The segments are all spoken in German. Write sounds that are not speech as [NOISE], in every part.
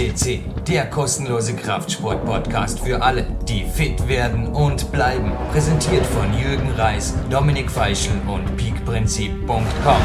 CC, der kostenlose Kraftsport-Podcast für alle, die fit werden und bleiben. Präsentiert von Jürgen Reis, Dominik Feischl und peakprinzip.com.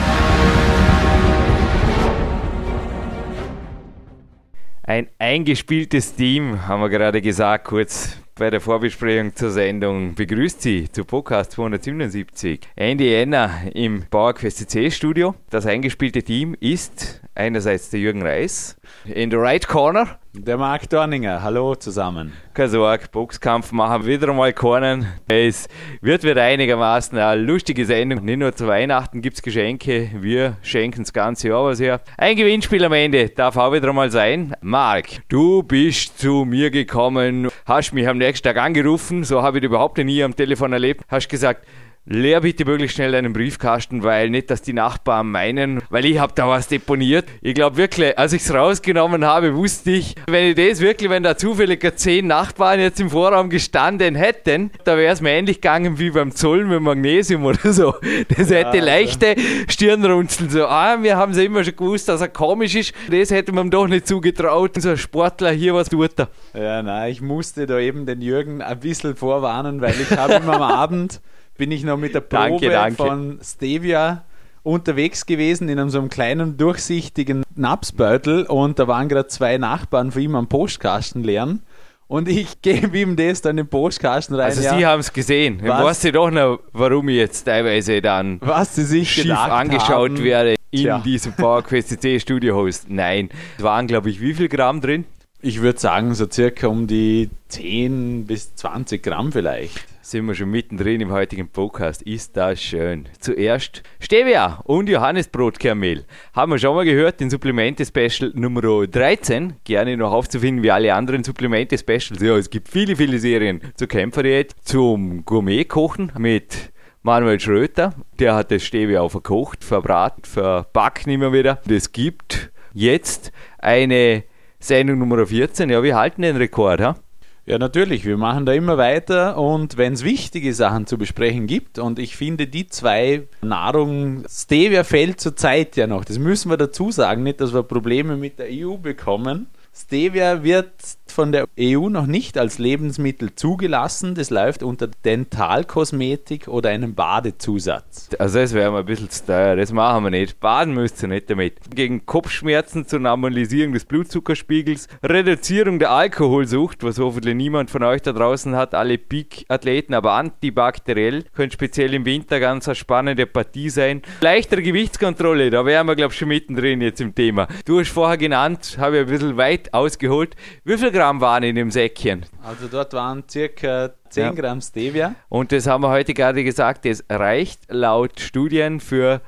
Ein eingespieltes Team, haben wir gerade gesagt, kurz bei der Vorbesprechung zur Sendung begrüßt Sie zu Podcast 277. Andy Enner im PowerQuest CC Studio. Das eingespielte Team ist einerseits der Jürgen Reis in the right corner. Der Marc Dorninger, hallo zusammen. Keine Sorge, Boxkampf machen wieder einmal keinen. Es wird wieder einigermaßen eine lustige Sendung. Nicht nur zu Weihnachten gibt es Geschenke, wir schenken das ganze Jahr was her. Ein Gewinnspiel am Ende darf auch wieder einmal sein. Marc, du bist zu mir gekommen, hast mich am nächsten Tag angerufen, so habe ich dich überhaupt nie am Telefon erlebt, hast gesagt, Leer bitte möglichst schnell deinen Briefkasten, weil nicht, dass die Nachbarn meinen, weil ich habe da was deponiert. Ich glaube wirklich, als ich es rausgenommen habe, wusste ich, wenn ich das wirklich, wenn da zufällig zehn Nachbarn jetzt im Vorraum gestanden hätten, da wäre es mir ähnlich gegangen wie beim Zoll mit Magnesium oder so. Das ja, hätte leichte also. Stirnrunzeln. So, ah, wir haben es immer schon gewusst, dass er komisch ist. Das hätte man doch nicht zugetraut. So ein Sportler hier, was tut er? Ja, nein, ich musste da eben den Jürgen ein bisschen vorwarnen, weil ich habe immer am [LAUGHS] Abend bin ich noch mit der Probe danke, danke. von Stevia unterwegs gewesen in einem so einem kleinen durchsichtigen Napsbeutel und da waren gerade zwei Nachbarn von ihm am Postkasten leeren. Und ich [LAUGHS] gebe ihm das dann in den Postkasten rein. Also ja, Sie haben es gesehen. Ich weiß Sie doch noch, warum ich jetzt teilweise dann was Sie sich schief angeschaut haben. werde in Tja. diesem PowerQuest C Studio Host. Nein, es waren glaube ich wie viel Gramm drin? Ich würde sagen so circa um die 10 bis 20 Gramm vielleicht sind wir schon mittendrin im heutigen Podcast. Ist das schön. Zuerst Stevia und Johannesbrotkermehl. Haben wir schon mal gehört, den Supplemente-Special Nummer 13. Gerne noch aufzufinden wie alle anderen Supplemente-Specials. Ja, es gibt viele, viele Serien zur Kämpferdiät, zum Gourmet-Kochen mit Manuel Schröter. Der hat das Stevia auch verkocht, verbraten, verpackt immer wieder. Es gibt jetzt eine Sendung Nummer 14. Ja, wir halten den Rekord. Ha? Ja, natürlich. Wir machen da immer weiter und wenn es wichtige Sachen zu besprechen gibt und ich finde die zwei Nahrung, Stevia fällt zurzeit ja noch. Das müssen wir dazu sagen, nicht, dass wir Probleme mit der EU bekommen. Stevia wird von der EU noch nicht als Lebensmittel zugelassen. Das läuft unter Dentalkosmetik oder einem Badezusatz. Also das wäre mal ein bisschen zu teuer. Das machen wir nicht. Baden müsst ihr nicht damit. Gegen Kopfschmerzen zur Normalisierung des Blutzuckerspiegels, Reduzierung der Alkoholsucht, was hoffentlich niemand von euch da draußen hat, alle Peak-Athleten, aber antibakteriell, könnte speziell im Winter ganz eine spannende Partie sein. Leichtere Gewichtskontrolle, da wären wir glaube ich schon mittendrin jetzt im Thema. Du hast vorher genannt, habe ich ein bisschen weit ausgeholt. Wie viel Gramm waren in dem Säckchen? Also dort waren circa 10 ja. Gramm Stevia. Und das haben wir heute gerade gesagt, das reicht laut Studien für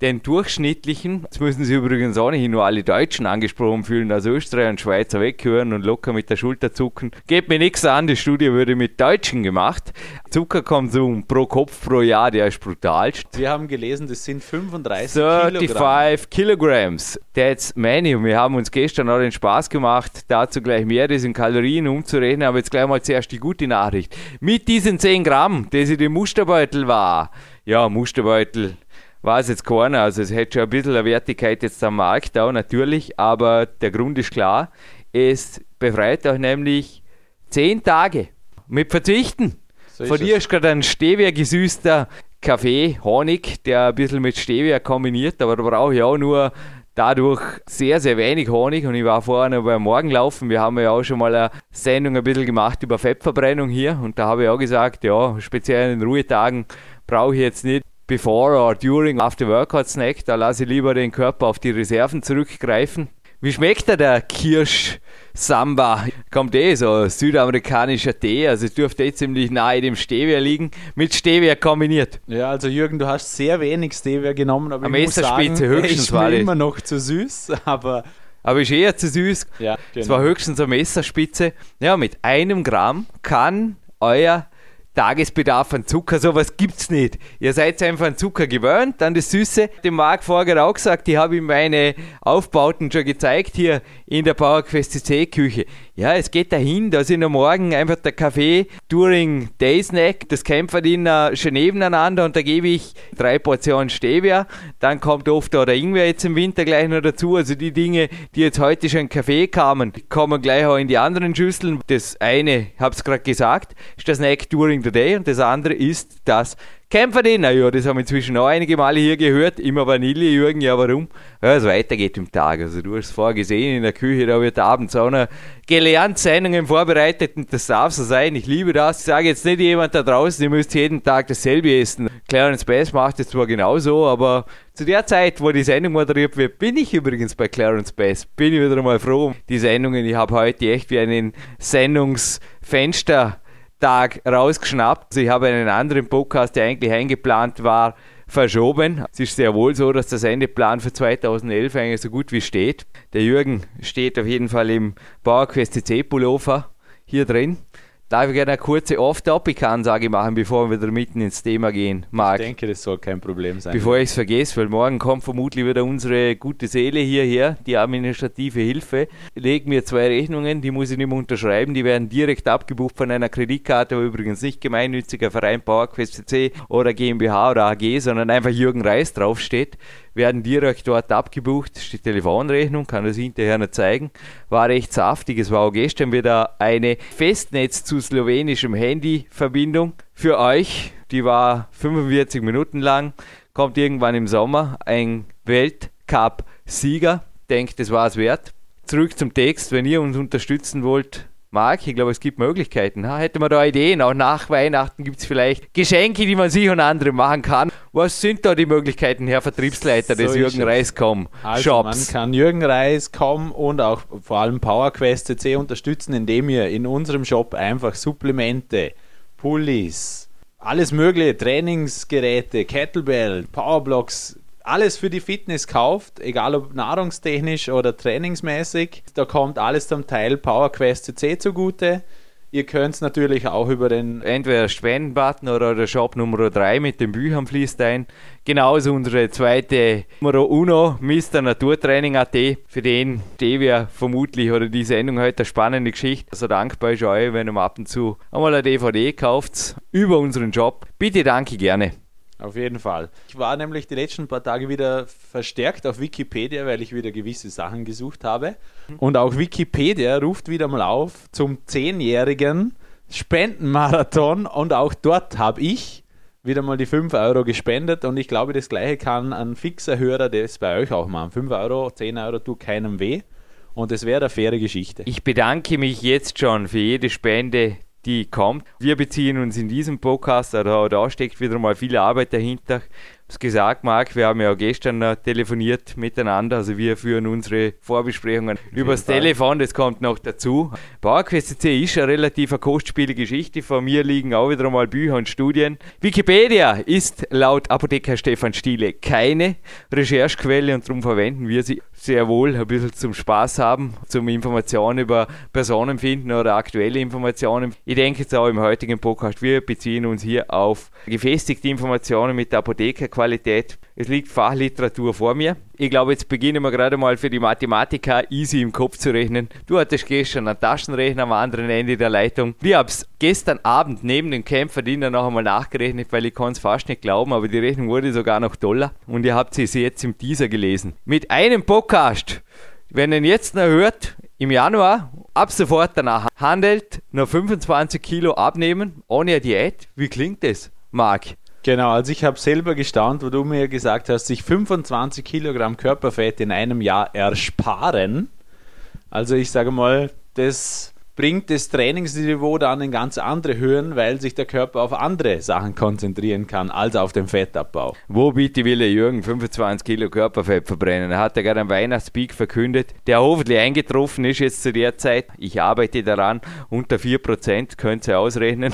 den durchschnittlichen, jetzt müssen Sie übrigens auch nicht nur alle Deutschen angesprochen fühlen, also Österreicher und Schweizer weghören und locker mit der Schulter zucken. Geht mir nichts an, die Studie wurde mit Deutschen gemacht. Zuckerkonsum pro Kopf pro Jahr, der ist brutal. Wir haben gelesen, das sind 35 35 Kilograms. That's many. Und wir haben uns gestern auch den Spaß gemacht, dazu gleich mehr das in Kalorien umzurechnen, aber jetzt gleich mal zuerst die gute Nachricht. Mit diesen 10 Gramm, das in dem Musterbeutel war, ja, Musterbeutel, war es jetzt keiner. Also es hätte schon ein bisschen eine Wertigkeit jetzt am Markt auch natürlich, aber der Grund ist klar. Es befreit euch nämlich zehn Tage mit Verzichten. So Von dir ist gerade ein Stevia gesüßter Kaffee, Honig, der ein bisschen mit Stevia kombiniert, aber da brauche ich auch nur dadurch sehr, sehr wenig Honig und ich war vorher noch beim Morgenlaufen. Wir haben ja auch schon mal eine Sendung ein bisschen gemacht über Fettverbrennung hier und da habe ich auch gesagt, ja, speziell in den Ruhetagen brauche ich jetzt nicht before or during after workout snack. Da lasse ich lieber den Körper auf die Reserven zurückgreifen. Wie schmeckt der, der Kirsch? Samba kommt eh so südamerikanischer Tee, also es dürfte eh ziemlich nahe dem Stevia liegen, mit Stevia kombiniert. Ja, also Jürgen, du hast sehr wenig Stevia genommen, aber Am ich muss sagen, höchstens mir immer noch zu süß, [LAUGHS] aber aber ist eher zu süß. Ja, genau. Es war höchstens eine Messerspitze. Ja, mit einem Gramm kann euer Tagesbedarf an Zucker, sowas gibt's nicht. Ihr seid einfach an Zucker gewöhnt, an das Süße. Dem Marc vorher auch gesagt, ich habe ihm meine Aufbauten schon gezeigt hier in der PowerQuest C Küche. Ja, es geht dahin, da sind am Morgen einfach der Kaffee during Day Snack, das Kämpferdiener schon nebeneinander und da gebe ich drei Portionen Stevia. Dann kommt oft auch der Ingwer jetzt im Winter gleich noch dazu. Also die Dinge, die jetzt heute schon in Kaffee kamen, kommen gleich auch in die anderen Schüsseln. Das eine, ich habe es gerade gesagt, ist das Snack during the day und das andere ist das Kämpfer den, naja, das haben wir inzwischen auch einige Male hier gehört. Immer Vanille, Jürgen, ja, warum? Ja, es weitergeht im Tag. Also, du hast es vorher gesehen in der Küche, da wird abends auch noch gelernt, Sendungen vorbereitet und das darf so sein. Ich liebe das. Ich sage jetzt nicht jemand da draußen, ihr müsst jeden Tag dasselbe essen. Clarence Bass macht es zwar genauso, aber zu der Zeit, wo die Sendung moderiert wird, bin ich übrigens bei Clarence Bass. Bin ich wieder mal froh um die Sendungen. Ich habe heute echt wie einen Sendungsfenster Tag rausgeschnappt. Also ich habe einen anderen Podcast, der eigentlich eingeplant war, verschoben. Es ist sehr wohl so, dass der Sendeplan für 2011 eigentlich so gut wie steht. Der Jürgen steht auf jeden Fall im PowerQuest CC Pullover hier drin. Darf ich gerne eine kurze Off-Topic-Ansage machen, bevor wir wieder mitten ins Thema gehen, Marc? Ich denke, das soll kein Problem sein. Bevor ich es vergesse, weil morgen kommt vermutlich wieder unsere gute Seele hierher, die administrative Hilfe. Legt mir zwei Rechnungen, die muss ich nicht mehr unterschreiben, die werden direkt abgebucht von einer Kreditkarte, wo übrigens nicht gemeinnütziger Verein PowerQuest CC oder GmbH oder AG, sondern einfach Jürgen Reis draufsteht werden direkt dort abgebucht. Ist die Telefonrechnung, kann das hinterher noch zeigen. War recht saftig. Es war auch gestern wieder eine Festnetz zu slowenischem Handy-Verbindung für euch. Die war 45 Minuten lang. Kommt irgendwann im Sommer ein Weltcup-Sieger. Denkt, das war es wert. Zurück zum Text. Wenn ihr uns unterstützen wollt, Marc, ich glaube, es gibt Möglichkeiten. Ha? Hätte man da Ideen? Auch nach Weihnachten gibt es vielleicht Geschenke, die man sich und andere machen kann. Was sind da die Möglichkeiten, Herr Vertriebsleiter so des Jürgen Reis.com also Shops? Man kann Jürgen Reis.com und auch vor allem PowerQuest CC unterstützen, indem ihr in unserem Shop einfach Supplemente, Pullis, alles mögliche, Trainingsgeräte, Kettlebell, Powerblocks, alles für die Fitness kauft, egal ob nahrungstechnisch oder trainingsmäßig, da kommt alles zum Teil PowerQuest CC zugute. Ihr könnt es natürlich auch über den entweder Spendenbutton oder der Shop Nummer 3 mit den Büchern fließt ein. Genauso unsere zweite Nummer Uno, Mr. Naturtraining.at. Für den stehe wir vermutlich oder die Sendung heute eine spannende Geschichte. Also dankbar ist euch, wenn ihr ab und zu einmal eine DVD kauft über unseren Job. Bitte danke gerne. Auf jeden Fall. Ich war nämlich die letzten paar Tage wieder verstärkt auf Wikipedia, weil ich wieder gewisse Sachen gesucht habe. Und auch Wikipedia ruft wieder mal auf zum zehnjährigen Spendenmarathon. Und auch dort habe ich wieder mal die 5 Euro gespendet. Und ich glaube, das gleiche kann ein fixer Hörer das bei euch auch machen. 5 Euro, 10 Euro tut keinem weh. Und es wäre eine faire Geschichte. Ich bedanke mich jetzt schon für jede Spende, die kommt. Wir beziehen uns in diesem Podcast, da, da steckt wieder mal viel Arbeit dahinter. Habe gesagt, Marc, wir haben ja gestern telefoniert miteinander, also wir führen unsere Vorbesprechungen übers Fall. Telefon, das kommt noch dazu. PowerQuest C ist eine relativ kostspielige Geschichte, von mir liegen auch wieder mal Bücher und Studien. Wikipedia ist laut Apotheker Stefan Stiele keine Recherchequelle und darum verwenden wir sie sehr wohl ein bisschen zum Spaß haben, zum Informationen über Personen finden oder aktuelle Informationen. Ich denke jetzt auch im heutigen Podcast, wir beziehen uns hier auf gefestigte Informationen mit der Apothekerqualität. Es liegt Fachliteratur vor mir. Ich glaube, jetzt beginnen wir gerade mal für die Mathematiker easy im Kopf zu rechnen. Du hattest gestern einen Taschenrechner am anderen Ende der Leitung. Wir haben es gestern Abend neben dem Kämpferdiener noch einmal nachgerechnet, weil ich kann es fast nicht glauben, aber die Rechnung wurde sogar noch Dollar. Und ihr habt sie jetzt im Teaser gelesen. Mit einem Podcast, wenn ihr jetzt noch hört, im Januar ab sofort danach handelt, noch 25 Kilo abnehmen, ohne Diät. Wie klingt das, Marc? Genau, also ich habe selber gestaunt, wo du mir gesagt hast, sich 25 Kilogramm Körperfett in einem Jahr ersparen. Also ich sage mal, das bringt das Trainingsniveau dann in ganz andere Höhen, weil sich der Körper auf andere Sachen konzentrieren kann, als auf den Fettabbau. Wo bitte will der Jürgen 25 Kilo Körperfett verbrennen? Er hat ja gerade einen Weihnachtspeak verkündet, der hoffentlich eingetroffen ist jetzt zu der Zeit. Ich arbeite daran, unter 4% könnt ihr ausrechnen.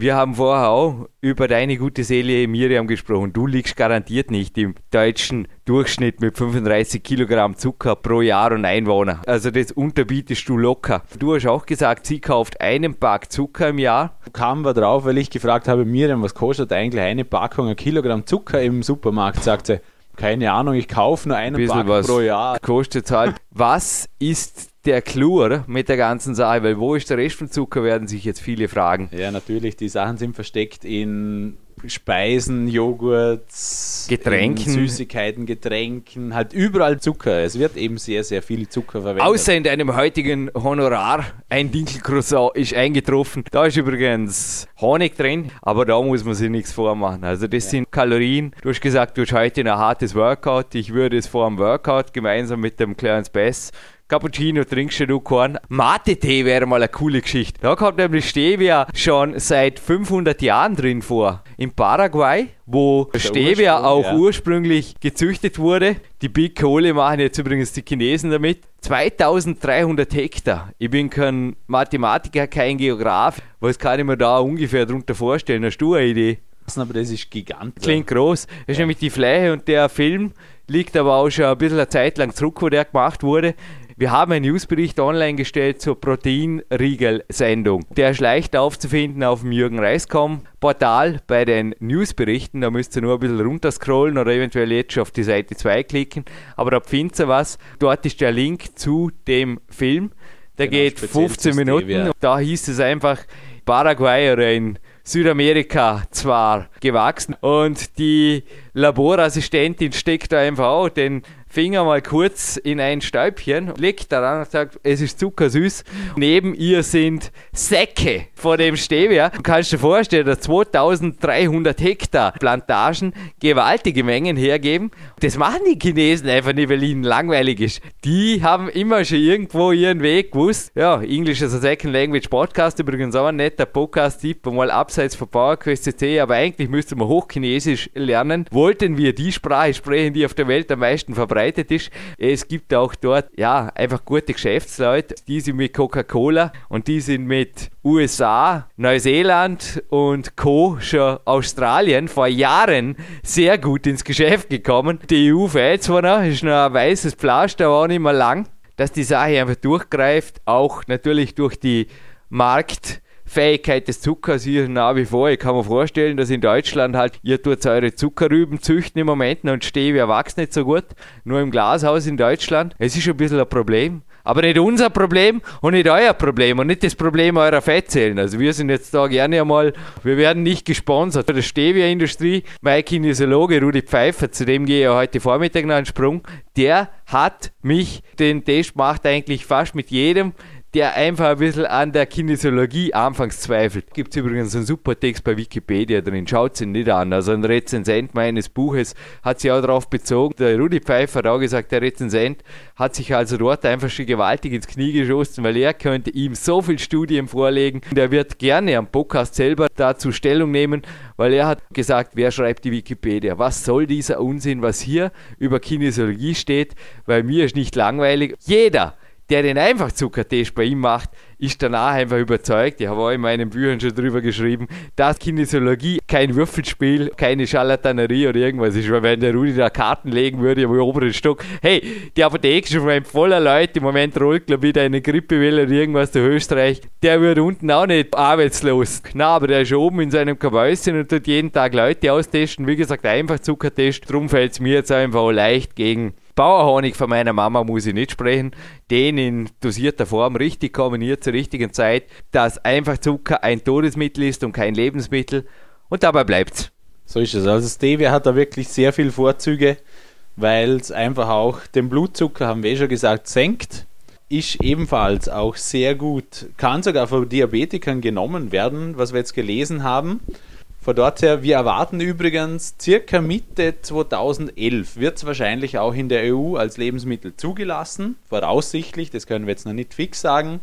Wir haben vorher auch über deine gute Seele Miriam gesprochen. Du liegst garantiert nicht im deutschen Durchschnitt mit 35 Kilogramm Zucker pro Jahr und Einwohner. Also das unterbietest du locker. Du hast auch gesagt, sie kauft einen Pack Zucker im Jahr. Kamen wir drauf, weil ich gefragt habe, Miriam, was kostet eigentlich eine Packung, ein Kilogramm Zucker im Supermarkt? Sagt sie, keine Ahnung, ich kaufe nur einen Pack pro Jahr. Kostet halt. Was ist der Clou, oder? Mit der ganzen Sache, weil wo ist der Rest von Zucker, werden sich jetzt viele fragen. Ja, natürlich, die Sachen sind versteckt in Speisen, Joghurts, Getränken. Süßigkeiten, Getränken, halt überall Zucker. Es wird eben sehr, sehr viel Zucker verwendet. Außer in deinem heutigen Honorar, ein Dinkelcroissant ist eingetroffen. Da ist übrigens Honig drin, aber da muss man sich nichts vormachen. Also das ja. sind Kalorien. Du hast gesagt, du hast heute ein hartes Workout. Ich würde es vor dem Workout gemeinsam mit dem Clarence Bass Cappuccino trinkst du keinen. Mate-Tee wäre mal eine coole Geschichte. Da kommt nämlich Stevia schon seit 500 Jahren drin vor. In Paraguay, wo Stevia Ursprung, auch ja. ursprünglich gezüchtet wurde. Die Big Kohle machen jetzt übrigens die Chinesen damit. 2300 Hektar. Ich bin kein Mathematiker, kein Geograf. Was kann ich mir da ungefähr darunter vorstellen? Hast du eine Idee? Aber das ist gigantisch. Klingt groß. Das ist ja. nämlich die Fläche und der Film liegt aber auch schon ein bisschen eine Zeit lang zurück, wo der gemacht wurde. Wir haben einen Newsbericht online gestellt zur Proteinriegel-Sendung. Der ist leicht aufzufinden auf dem Jürgen Reiskom Portal bei den Newsberichten. Da müsst ihr nur ein bisschen runterscrollen oder eventuell jetzt schon auf die Seite 2 klicken. Aber da findet ihr was. Dort ist der Link zu dem Film. Der genau, geht 15 Minuten. Ja. Da hieß es einfach Paraguay oder in Südamerika zwar gewachsen und die Laborassistentin steckt da einfach auch den Finger mal kurz in ein Stäubchen, legt daran und sagt, es ist zuckersüß. Neben ihr sind Säcke vor dem Stevia. Du kannst dir vorstellen, dass 2300 Hektar Plantagen gewaltige Mengen hergeben. Das machen die Chinesen einfach nicht, weil ihnen langweilig ist. Die haben immer schon irgendwo ihren Weg gewusst. Ja, English as a Second Language Podcast, übrigens auch ein netter Podcast-Tipp, mal abseits von PowerQuest.cc, aber eigentlich müsste man Hochchinesisch lernen. Wollten wir die Sprache sprechen, die auf der Welt am meisten verbreitet verbreitet ist. Es gibt auch dort ja einfach gute Geschäftsleute, die sind mit Coca-Cola und die sind mit USA, Neuseeland und Co. schon Australien vor Jahren sehr gut ins Geschäft gekommen. Die EU fällt zwar noch, ist noch ein weißes Pflaster, aber auch nicht mehr lang, dass die Sache einfach durchgreift, auch natürlich durch die Markt- Fähigkeit des Zuckers hier nach wie vor. Ich kann mir vorstellen, dass in Deutschland halt, ihr tut eure Zuckerrüben züchten im Moment und Stevia wächst nicht so gut. Nur im Glashaus in Deutschland. Es ist ein bisschen ein Problem. Aber nicht unser Problem und nicht euer Problem und nicht das Problem eurer Fettzellen. Also wir sind jetzt da gerne einmal, wir werden nicht gesponsert von der Stevia-Industrie. Mein Kinesiologe Rudi Pfeiffer, zu dem gehe ich heute Vormittag noch einen Sprung, der hat mich den Test gemacht eigentlich fast mit jedem der einfach ein bisschen an der Kinesiologie anfangs zweifelt. Gibt es übrigens einen super Text bei Wikipedia drin, schaut es ihn nicht an. Also ein Rezensent meines Buches hat sich auch darauf bezogen. Der Rudi Pfeiffer hat auch gesagt, der Rezensent hat sich also dort einfach schon gewaltig ins Knie geschossen, weil er könnte ihm so viel Studien vorlegen. Der wird gerne am Podcast selber dazu Stellung nehmen, weil er hat gesagt, wer schreibt die Wikipedia? Was soll dieser Unsinn, was hier über Kinesiologie steht? Weil mir ist nicht langweilig. Jeder der den Einfachzuckertest bei ihm macht, ist danach einfach überzeugt, ich habe auch in meinen Büchern schon drüber geschrieben, dass Kinesiologie kein Würfelspiel, keine Scharlatanerie oder irgendwas ist, weil wenn der Rudi da Karten legen würde im oberen Stock, hey, die Apotheke ist schon voller Leute, im Moment rollt glaube ich wieder eine Grippewelle oder irgendwas durch Österreich, der wird unten auch nicht arbeitslos. Na, aber der ist oben in seinem Kabäuschen und tut jeden Tag Leute austesten, wie gesagt, Einfachzuckertest, darum fällt es mir jetzt einfach leicht gegen Bauerhonig von meiner Mama muss ich nicht sprechen. Den in dosierter Form richtig kombiniert zur richtigen Zeit, dass einfach Zucker ein Todesmittel ist und kein Lebensmittel. Und dabei bleibt's. So ist es. Also Stevia hat da wirklich sehr viele Vorzüge, weil es einfach auch den Blutzucker, haben wir eh schon gesagt, senkt. Ist ebenfalls auch sehr gut, kann sogar von Diabetikern genommen werden, was wir jetzt gelesen haben. Von dort her, wir erwarten übrigens circa Mitte 2011 wird es wahrscheinlich auch in der EU als Lebensmittel zugelassen. Voraussichtlich, das können wir jetzt noch nicht fix sagen.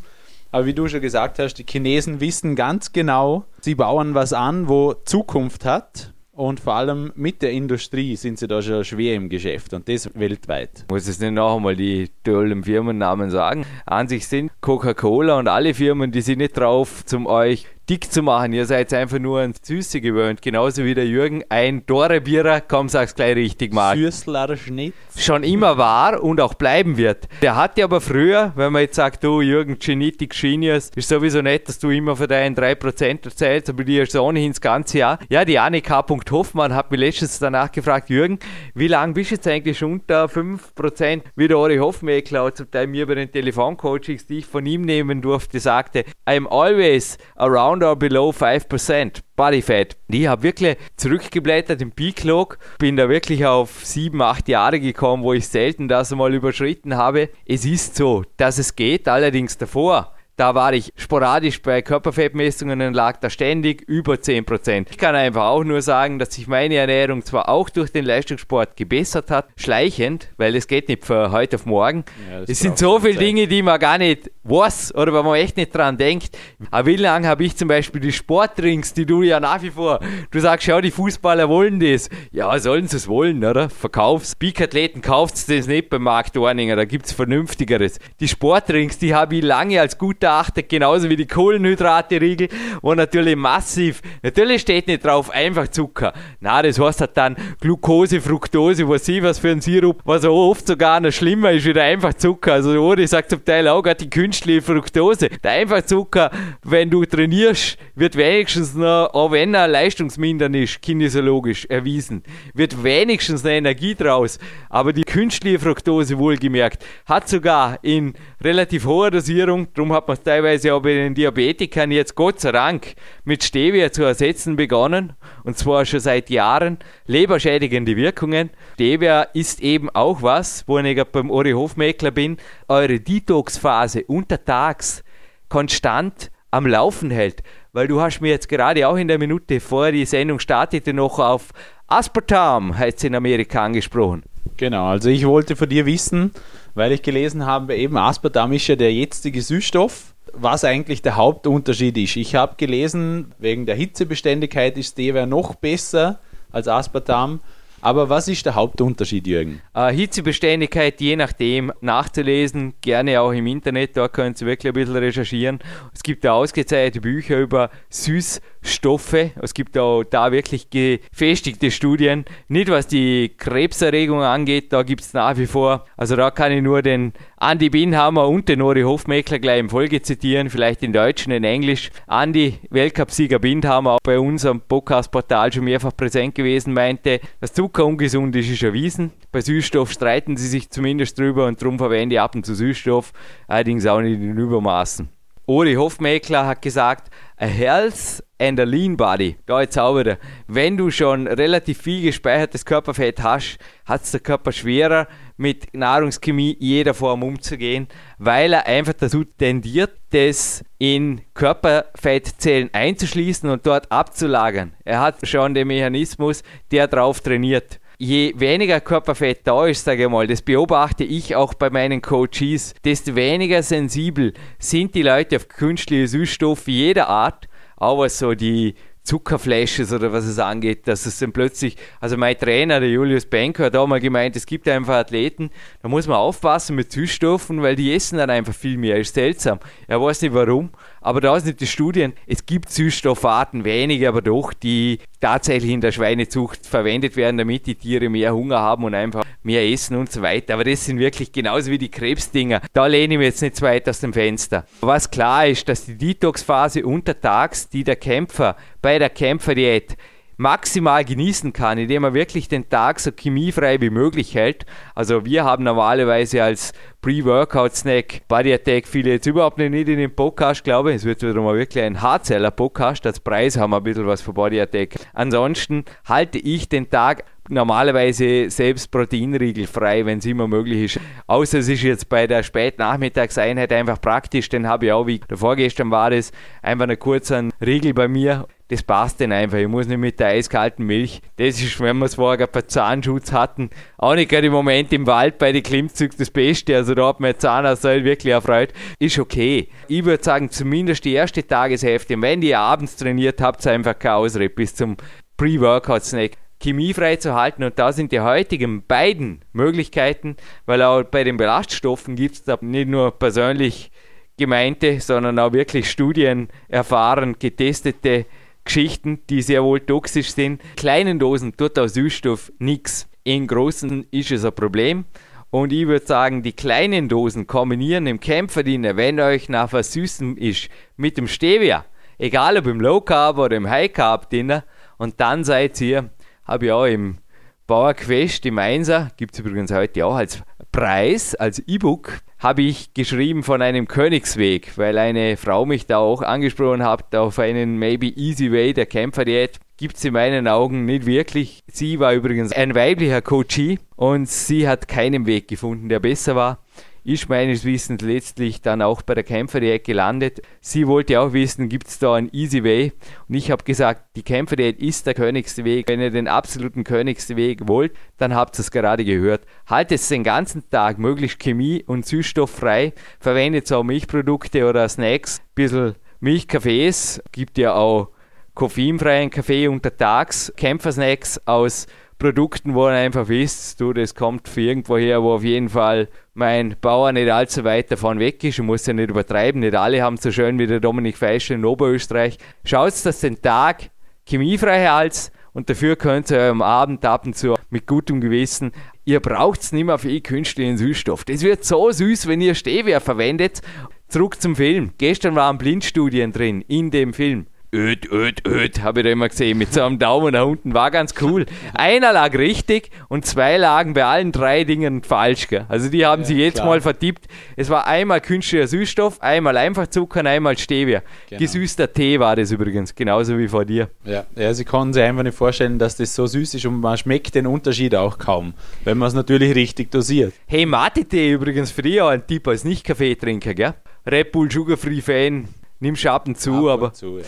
Aber wie du schon gesagt hast, die Chinesen wissen ganz genau, sie bauen was an, wo Zukunft hat. Und vor allem mit der Industrie sind sie da schon schwer im Geschäft und das weltweit. Muss es nicht noch einmal die tollen Firmennamen sagen? An sich sind Coca-Cola und alle Firmen, die sind nicht drauf, zum euch dick zu machen. Ihr seid einfach nur an Süße gewöhnt. Genauso wie der Jürgen. Ein Dorebierer, komm, sag's gleich richtig, Marc. Süßler Schnitt. Schon immer war und auch bleiben wird. Der hatte aber früher, wenn man jetzt sagt, du Jürgen, Genetic Genius, ist sowieso nett, dass du immer für deinen 3% erzählst, aber die ist ohnehin das ganze Jahr. Ja, die Annika Hoffmann hat mich letztens danach gefragt, Jürgen, wie lange bist du jetzt eigentlich unter 5%? Wie der Ori Hofmeckler zum Teil mir bei den Telefoncoachings, die ich von ihm nehmen durfte, sagte, I'm always around or below 5% Body Fat. Ich habe wirklich zurückgeblättert im Peak Log, bin da wirklich auf 7, 8 Jahre gekommen, wo ich selten das einmal überschritten habe. Es ist so, dass es geht, allerdings davor da war ich sporadisch bei Körperfettmessungen und lag da ständig über 10%. Ich kann einfach auch nur sagen, dass sich meine Ernährung zwar auch durch den Leistungssport gebessert hat, schleichend, weil es geht nicht von heute auf morgen. Ja, es sind so viele. Dinge, die man gar nicht weiß oder wo man echt nicht dran denkt. Aber wie lange habe ich zum Beispiel die Sportdrinks, die du ja nach wie vor, du sagst, ja, die Fußballer wollen das. Ja, sollen sie es wollen, oder? Verkaufs. Peak-Athleten kauft es das nicht beim Markt Orninger, da gibt es Vernünftigeres. Die Sportdrinks, die habe ich lange als guter beachtet, genauso wie die Kohlenhydrate-Riegel, wo natürlich massiv, natürlich steht nicht drauf, einfach Zucker. Na, das heißt halt dann Glucose, Fructose, was ich was für ein Sirup, was auch oft sogar noch schlimmer ist wie der Einfachzucker. Also, oder ich sage zum Teil auch gerade die künstliche Fructose. Der Einfachzucker, wenn du trainierst, wird wenigstens noch, auch wenn er leistungsmindern ist, kinesiologisch erwiesen, wird wenigstens eine Energie draus. Aber die künstliche Fructose, wohlgemerkt, hat sogar in relativ hoher Dosierung, darum hat man man teilweise auch bei den Diabetikern jetzt Gott sei Dank mit Stevia zu ersetzen begonnen. Und zwar schon seit Jahren. Leberschädigende Wirkungen. Stevia ist eben auch was, wo ich beim Ori Hofmeckler bin, eure Detox-Phase untertags konstant am Laufen hält. Weil du hast mir jetzt gerade auch in der Minute vor die Sendung startete noch auf Aspartam, heißt es in Amerika, angesprochen. Genau, also ich wollte von dir wissen, weil ich gelesen habe, eben Aspartam ist ja der jetzige Süßstoff, was eigentlich der Hauptunterschied ist. Ich habe gelesen, wegen der Hitzebeständigkeit ist Stevia noch besser als Aspartam. Aber was ist der Hauptunterschied, Jürgen? Äh, Hitzebeständigkeit, je nachdem, nachzulesen, gerne auch im Internet, da können Sie wirklich ein bisschen recherchieren. Es gibt da ausgezeichnete Bücher über Süß- Stoffe. Es gibt auch da wirklich gefestigte Studien. Nicht was die Krebserregung angeht, da gibt es nach wie vor. Also da kann ich nur den Andy Binhammer und den Ori Hofmeckler gleich in Folge zitieren, vielleicht in Deutsch und in Englisch. Andy, Weltcupsieger Bindhammer, auch bei unserem Podcast-Portal schon mehrfach präsent gewesen, meinte, dass Zucker ungesund ist, ist erwiesen. Bei Süßstoff streiten sie sich zumindest drüber und darum verwende ich ab und zu Süßstoff, allerdings auch nicht in Übermaßen. Ori Hofmeckler hat gesagt, a health and a lean body. Da jetzt auch wieder. Wenn du schon relativ viel gespeichertes Körperfett hast, hat es der Körper schwerer, mit Nahrungschemie jeder Form umzugehen, weil er einfach dazu tendiert, das in Körperfettzellen einzuschließen und dort abzulagern. Er hat schon den Mechanismus, der darauf trainiert je weniger Körperfett da ist, sage ich mal, das beobachte ich auch bei meinen Coaches, desto weniger sensibel sind die Leute auf künstliche Süßstoffe jeder Art, aber so die Zuckerflashes oder was es angeht, dass es dann plötzlich, also mein Trainer, der Julius Benker, hat auch mal gemeint, es gibt einfach Athleten, da muss man aufpassen mit Süßstoffen, weil die essen dann einfach viel mehr. Ist seltsam. Er weiß nicht warum, aber da sind die Studien, es gibt Süßstoffarten, wenige, aber doch, die tatsächlich in der Schweinezucht verwendet werden, damit die Tiere mehr Hunger haben und einfach mehr essen und so weiter. Aber das sind wirklich genauso wie die Krebsdinger. Da lehne ich mir jetzt nicht zu weit aus dem Fenster. Was klar ist, dass die Detox-Phase untertags, die der Kämpfer bei der Kämpferdiät maximal genießen kann, indem er wirklich den Tag so chemiefrei wie möglich hält. Also wir haben normalerweise als Pre-Workout-Snack Body Attack viele jetzt überhaupt nicht in den Podcast, glaube ich. Es wird wieder mal wirklich ein Hardseller-Podcast. Als Preis haben wir ein bisschen was für Body Attack. Ansonsten halte ich den Tag normalerweise selbst Proteinriegel frei, wenn es immer möglich ist. Außer es ist jetzt bei der Spätnachmittagseinheit einfach praktisch, den habe ich auch, wie vorgestern war das, einfach einen kurzen Riegel bei mir das passt dann einfach. Ich muss nicht mit der eiskalten Milch. Das ist, wenn wir es vorher per Zahnschutz hatten, auch nicht gerade im Moment im Wald bei den Klimmzügen das Beste. Also da hat mein Zahnarzt halt wirklich erfreut. Ist okay. Ich würde sagen, zumindest die erste Tageshälfte, wenn ihr abends trainiert habt, einfach kein Ausrede bis zum Pre-Workout-Snack chemiefrei zu halten. Und da sind die heutigen beiden Möglichkeiten, weil auch bei den Belaststoffen gibt es da nicht nur persönlich gemeinte, sondern auch wirklich Studien erfahren, getestete Geschichten, die sehr wohl toxisch sind. Kleinen Dosen tut aus Süßstoff nichts. In großen ist es ein Problem. Und ich würde sagen, die kleinen Dosen kombinieren im Kämpferdiener, wenn euch nach was Süßem ist, mit dem Stevia, egal ob im Low Carb oder im High Carb Dinner, und dann seid ihr, habe ich auch im Bauerquest im Einser, gibt es übrigens heute auch als Preis, als E-Book, habe ich geschrieben von einem Königsweg, weil eine Frau mich da auch angesprochen hat auf einen maybe easy way der Kämpferdiät. Gibt es in meinen Augen nicht wirklich. Sie war übrigens ein weiblicher Coachie und sie hat keinen Weg gefunden, der besser war ist meines Wissens letztlich dann auch bei der Kämpferdiät gelandet. Sie wollte auch wissen, gibt es da einen Easy Way? Und ich habe gesagt, die Kämpferdiät ist der königste Weg. Wenn ihr den absoluten königsten Weg wollt, dann habt ihr es gerade gehört. Haltet es den ganzen Tag möglichst chemie- und süßstofffrei. Verwendet auch Milchprodukte oder Snacks. Ein bisschen Milchkaffees. Gibt ja auch koffeinfreien Kaffee untertags. Kämpfersnacks aus Produkten, wo man einfach wisst, du, das kommt für irgendwo her, wo auf jeden Fall mein Bauer nicht allzu weit davon weg ist. Ich muss ja nicht übertreiben, nicht alle haben so schön wie der Dominik Feischl in Oberösterreich. Schaut, dass den Tag chemiefrei als und dafür könnt ihr am Abend ab und zu mit gutem Gewissen, ihr braucht es nicht mehr viel künstlichen Süßstoff. Das wird so süß, wenn ihr Stevia verwendet. Zurück zum Film. Gestern waren Blindstudien drin in dem Film öd, öd, öd, habe ich da immer gesehen, mit so einem Daumen nach unten, war ganz cool. Einer lag richtig und zwei lagen bei allen drei Dingen falsch. Gell? Also die haben ja, sich jetzt klar. mal vertippt. Es war einmal künstlicher Süßstoff, einmal Einfachzucker und einmal Stevia. Genau. Gesüßter Tee war das übrigens, genauso wie vor dir. Ja. ja, sie konnten sich einfach nicht vorstellen, dass das so süß ist und man schmeckt den Unterschied auch kaum, wenn man es natürlich richtig dosiert. Hey, Mate-Tee übrigens für dich auch ein Tipp als Nicht-Kaffeetrinker, gell? Red Bull Sugar Free Fan, nimmst ab und zu, ab aber zu, ja.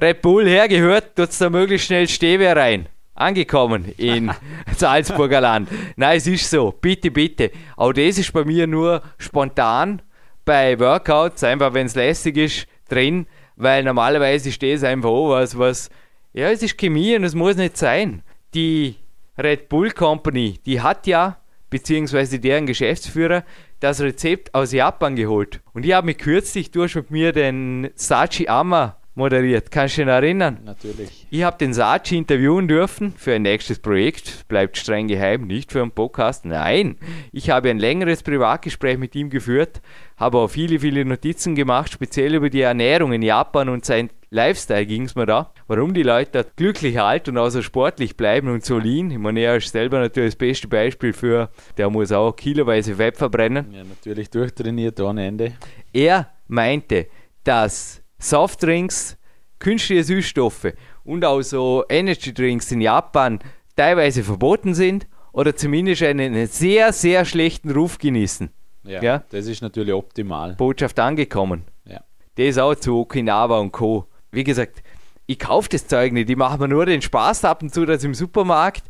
Red Bull hergehört, tut da möglichst schnell Stevia rein. Angekommen in [LAUGHS] Salzburger Land. Nein, es ist so. Bitte, bitte. Auch das ist bei mir nur spontan bei Workouts, einfach wenn es lästig ist, drin, weil normalerweise steht es einfach auch was, was, ja, es ist Chemie und es muss nicht sein. Die Red Bull Company, die hat ja, beziehungsweise deren Geschäftsführer, das Rezept aus Japan geholt. Und ich habe mich kürzlich durch mit mir den Sachi Ama moderiert. Kannst du dich erinnern? Natürlich. Ich habe den Sachi interviewen dürfen für ein nächstes Projekt. Bleibt streng geheim, nicht für einen Podcast. Nein, ich habe ein längeres Privatgespräch mit ihm geführt, habe auch viele, viele Notizen gemacht, speziell über die Ernährung in Japan und sein Lifestyle ging es mir da. Warum die Leute dort glücklich alt und so sportlich bleiben und so lean. Ich meine, er ist selber natürlich das beste Beispiel für, der muss auch kiloweise Fett verbrennen. Ja, natürlich durchtrainiert ohne Ende. Er meinte, dass Softdrinks, künstliche Süßstoffe und auch so Energy Drinks in Japan teilweise verboten sind oder zumindest einen sehr, sehr schlechten Ruf genießen. Ja, ja? das ist natürlich optimal. Botschaft angekommen. Ja. Das auch zu Okinawa und Co. Wie gesagt, ich kaufe das Zeug nicht. Ich mache mir nur den Spaß ab und zu, dass ich im Supermarkt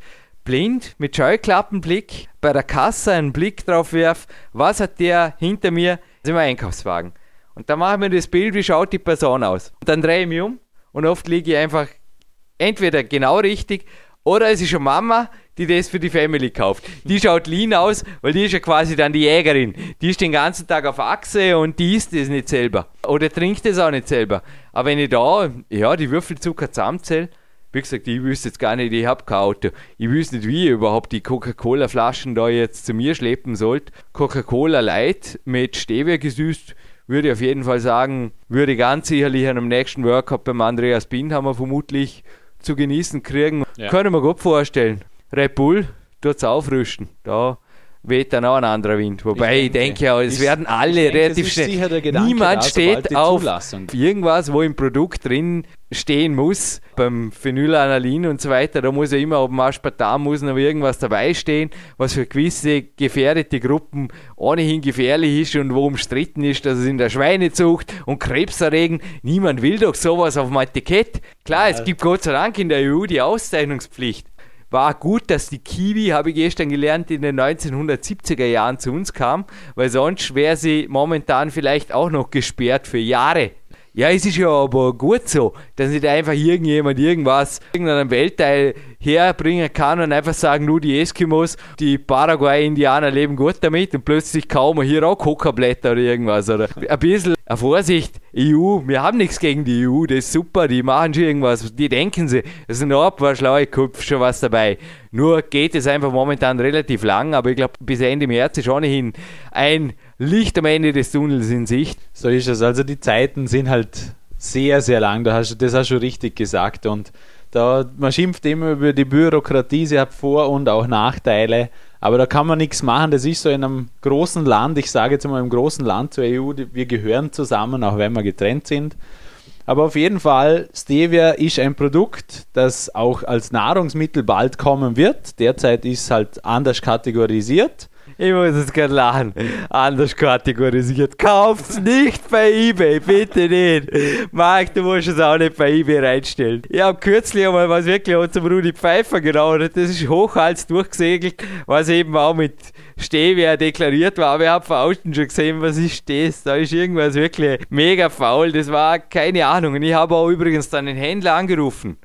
blind mit Scheuklappenblick bei der Kasse einen Blick drauf werfe, was hat der hinter mir im Einkaufswagen. Und dann mache ich mir das Bild, wie schaut die Person aus. Und dann drehe ich mich um und oft liege ich einfach entweder genau richtig oder es ist eine Mama, die das für die Family kauft. Die schaut lean aus, weil die ist ja quasi dann die Jägerin. Die ist den ganzen Tag auf Achse und die isst das nicht selber. Oder trinkt das auch nicht selber. Aber wenn ich da, ja, die Würfelzucker zusammenzähle, wie gesagt, ich wüsste jetzt gar nicht, ich habe kein Auto. Ich wüsste nicht, wie ihr überhaupt die Coca-Cola-Flaschen da jetzt zu mir schleppen sollt. Coca-Cola Light mit Stevia gesüßt, würde ich auf jeden Fall sagen, würde ganz sicherlich an einem nächsten Workout beim Andreas Bindhammer vermutlich zu genießen kriegen. Ja. Können wir gut vorstellen. Red Bull tut es aufrüsten. Da weht dann auch ein anderer Wind. Wobei ich, ich denke ja, es werden alle denke, relativ schnell. Niemand steht auf irgendwas, wo im Produkt drin stehen muss. Beim Phenylanalin und so weiter, da muss ja immer auf dem Aspartam muss noch irgendwas dabei stehen, was für gewisse gefährdete Gruppen ohnehin gefährlich ist und wo umstritten ist, dass es in der Schweinezucht und Krebserregen. Niemand will doch sowas auf dem Etikett. Klar, ja. es gibt Gott sei Dank in der EU die Auszeichnungspflicht war gut, dass die Kiwi, habe ich gestern gelernt, in den 1970er Jahren zu uns kam, weil sonst wäre sie momentan vielleicht auch noch gesperrt für Jahre. Ja, es ist ja aber gut so, dass nicht einfach irgendjemand irgendwas, irgendeinen Weltteil herbringen kann und einfach sagen, nur die Eskimos, die Paraguay-Indianer leben gut damit und plötzlich kaum hier auch Kokablätter oder irgendwas. Oder ein bisschen Vorsicht, EU, wir haben nichts gegen die EU, das ist super, die machen schon irgendwas, die denken sie, es sind ein paar schlaue Köpfe schon was dabei. Nur geht es einfach momentan relativ lang, aber ich glaube, bis Ende März ist ohnehin ein Licht am Ende des Tunnels in Sicht. So ist es. Also die Zeiten sind halt sehr, sehr lang. Da hast, das hast du richtig gesagt. Und da, man schimpft immer über die Bürokratie, sie hat Vor- und auch Nachteile. Aber da kann man nichts machen. Das ist so in einem großen Land, ich sage jetzt mal im großen Land zur EU, wir gehören zusammen, auch wenn wir getrennt sind. Aber auf jeden Fall, Stevia ist ein Produkt, das auch als Nahrungsmittel bald kommen wird. Derzeit ist es halt anders kategorisiert. Ich muss es gerade lachen. Anders kategorisiert. Kauft's nicht bei eBay, bitte nicht. Marc, du musst es auch nicht bei eBay reinstellen. Ich habe kürzlich einmal was wirklich zum Rudi Pfeiffer genommen. Das ist hochhals durchgesegelt, was eben auch mit Stevia deklariert war. Aber ich habe von außen schon gesehen, was ist das? Da ist irgendwas wirklich mega faul. Das war keine Ahnung. Und ich habe auch übrigens dann den Händler angerufen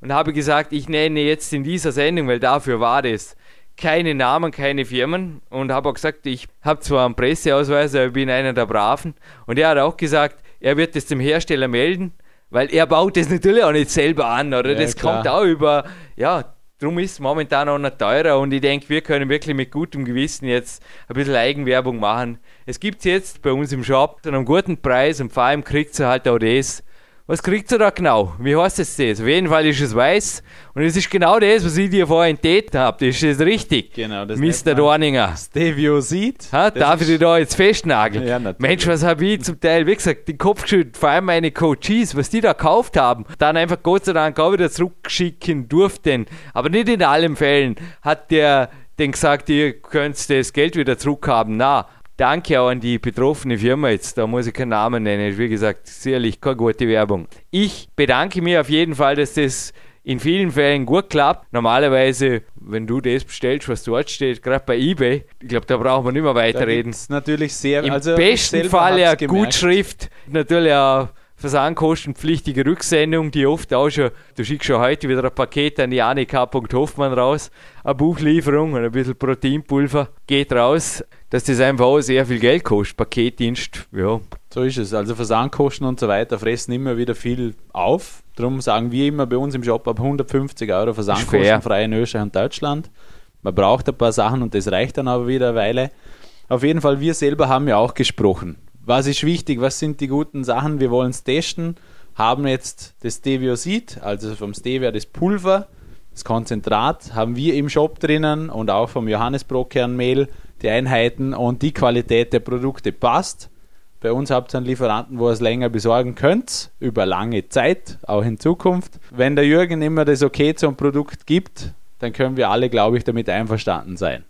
und habe gesagt, ich nenne jetzt in dieser Sendung, weil dafür war das keine Namen, keine Firmen und habe auch gesagt, ich habe zwar einen Presseausweis, aber ich bin einer der Braven. Und er hat auch gesagt, er wird es dem Hersteller melden, weil er baut das natürlich auch nicht selber an, oder? Ja, das klar. kommt auch über, ja, darum ist es momentan auch noch teurer und ich denke, wir können wirklich mit gutem Gewissen jetzt ein bisschen Eigenwerbung machen. Es gibt es jetzt bei uns im Shop zu einem guten Preis und vor allem kriegt ihr halt auch das, was kriegt ihr da genau? Wie heißt es das? Auf jeden Fall ist es weiß. Und es ist genau das, was ich dir vorhin entdeckt habe. Ist das richtig? Genau, das Mr. Dorninger. Stevio sieht. Ha, darf ich dich da jetzt festnageln? Ja, Mensch, was habe ich zum Teil, wie gesagt, den Kopf geschüttelt. Vor allem meine Coaches, was die da gekauft haben. Dann einfach Gott sei Dank auch wieder zurückschicken durften. Aber nicht in allen Fällen hat der den gesagt, ihr könnt das Geld wieder zurückhaben. Na, Danke auch an die betroffene Firma jetzt. Da muss ich keinen Namen nennen. Wie gesagt, sicherlich keine gute Werbung. Ich bedanke mich auf jeden Fall, dass das in vielen Fällen gut klappt. Normalerweise, wenn du das bestellst, was dort steht, gerade bei eBay, ich glaube, da brauchen wir nicht mehr weiterreden. Das ist natürlich sehr. Im also besten Fall ja Gutschrift, natürlich auch versandkostenpflichtige Rücksendung, die oft auch schon, du schickst schon heute wieder ein Paket an die Annika.hoffmann raus, eine Buchlieferung und ein bisschen Proteinpulver geht raus, dass das einfach auch sehr viel Geld kostet, Paketdienst, ja. So ist es, also Versandkosten und so weiter fressen immer wieder viel auf, darum sagen wir immer bei uns im Shop ab 150 Euro Versandkosten frei in Österreich und Deutschland. Man braucht ein paar Sachen und das reicht dann aber wieder eine Weile. Auf jeden Fall, wir selber haben ja auch gesprochen was ist wichtig, was sind die guten Sachen, wir wollen es testen, haben jetzt das Steviosid, also vom Stevia das Pulver, das Konzentrat, haben wir im Shop drinnen und auch vom Johannesbrotkernmehl die Einheiten und die Qualität der Produkte passt. Bei uns habt ihr einen Lieferanten, wo ihr es länger besorgen könnt, über lange Zeit, auch in Zukunft. Wenn der Jürgen immer das Okay zum Produkt gibt, dann können wir alle, glaube ich, damit einverstanden sein.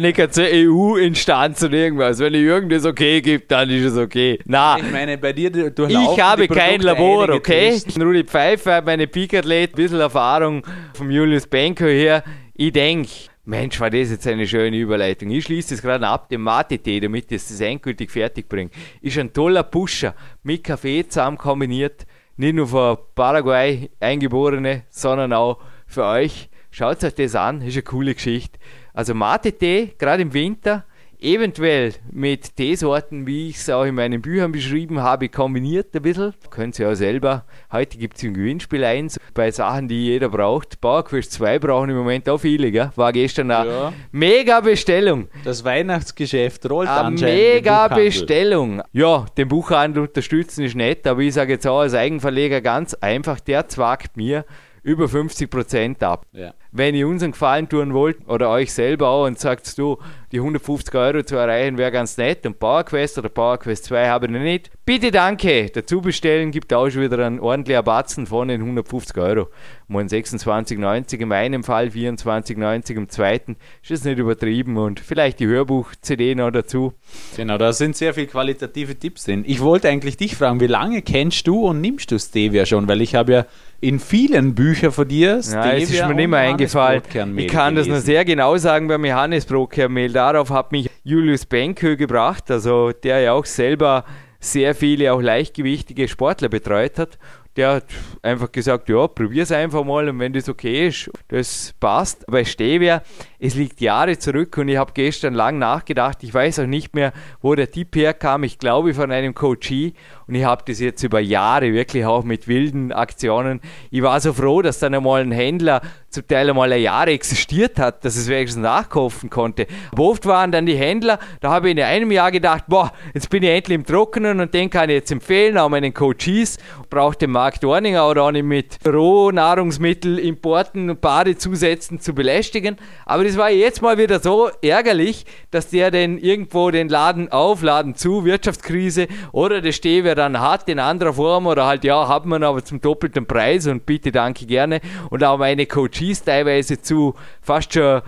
Nicht zur EU-Instanz und irgendwas. Wenn ihr irgendwas okay gibt, dann ist es okay. Na, ich meine, bei dir Ich habe kein Labor, okay? Rudi Pfeiffer, meine Peak-Athlet, ein bisschen Erfahrung vom Julius Benko her. Ich denke, Mensch, war das jetzt eine schöne Überleitung. Ich schließe das gerade ab, den Mate-Tee, damit das das endgültig fertig bringt. Ist ein toller Pusher, mit Kaffee zusammen kombiniert. Nicht nur für Paraguay Eingeborene, sondern auch für euch. Schaut euch das an, ist eine coole Geschichte. Also Mate-Tee, gerade im Winter, eventuell mit Teesorten, wie ich es auch in meinen Büchern beschrieben habe, kombiniert ein bisschen. Können Sie auch selber. Heute gibt es im Gewinnspiel eins bei Sachen, die jeder braucht. Bauerquest 2 brauchen im Moment auch viele, gell? War gestern eine ja. mega Bestellung. Das Weihnachtsgeschäft rollt eine anscheinend. Mega Bestellung. Ja, den Buchhandel unterstützen ist nett, aber ich sage jetzt auch als Eigenverleger ganz einfach, der zwagt mir über 50% ab. Ja. Wenn ihr uns einen Gefallen tun wollt oder euch selber auch und sagt du, die 150 Euro zu erreichen wäre ganz nett und PowerQuest oder PowerQuest 2 habe ich noch nicht, bitte danke. Dazu bestellen gibt auch schon wieder einen ordentlichen Batzen von den 150 Euro. Mal 26,90 in meinem Fall, 24,90 im zweiten. Ist das nicht übertrieben und vielleicht die Hörbuch-CD noch dazu. Genau, da sind sehr viele qualitative Tipps drin. Ich wollte eigentlich dich fragen, wie lange kennst du und nimmst du Stevia schon? Weil ich habe ja in vielen Büchern von dir Stevia ja, es ist mir nicht mehr eingefallen. Ich kann das nur sehr genau sagen beim Johannesbrotkernmehl. Darauf hat mich Julius Benkö gebracht, also der ja auch selber sehr viele auch leichtgewichtige Sportler betreut hat. Der hat einfach gesagt, ja, probier's einfach mal und wenn das okay ist, das passt. Bei Stevia, es liegt Jahre zurück und ich habe gestern lang nachgedacht. Ich weiß auch nicht mehr, wo der Tipp herkam. Ich glaube von einem Coachie und ich habe das jetzt über Jahre wirklich auch mit wilden Aktionen. Ich war so froh, dass dann einmal ein Händler zum Teil einmal ein Jahr existiert hat, dass es wenigstens nachkaufen konnte. Aber oft waren dann die Händler, da habe ich in einem Jahr gedacht, boah, jetzt bin ich endlich im Trockenen und den kann ich jetzt empfehlen, auch meinen Coaches. Braucht den Markt Dorninger oder auch nicht mit Rohnahrungsmittel, Importen und Badezusätzen zu belästigen. Aber das war jetzt mal wieder so ärgerlich, dass der denn irgendwo den Laden auf, Laden zu, Wirtschaftskrise oder das Stehwer dann hat in anderer Form oder halt, ja, hat man aber zum doppelten Preis und bitte danke gerne. Und auch meine Coaches teilweise zu fast schon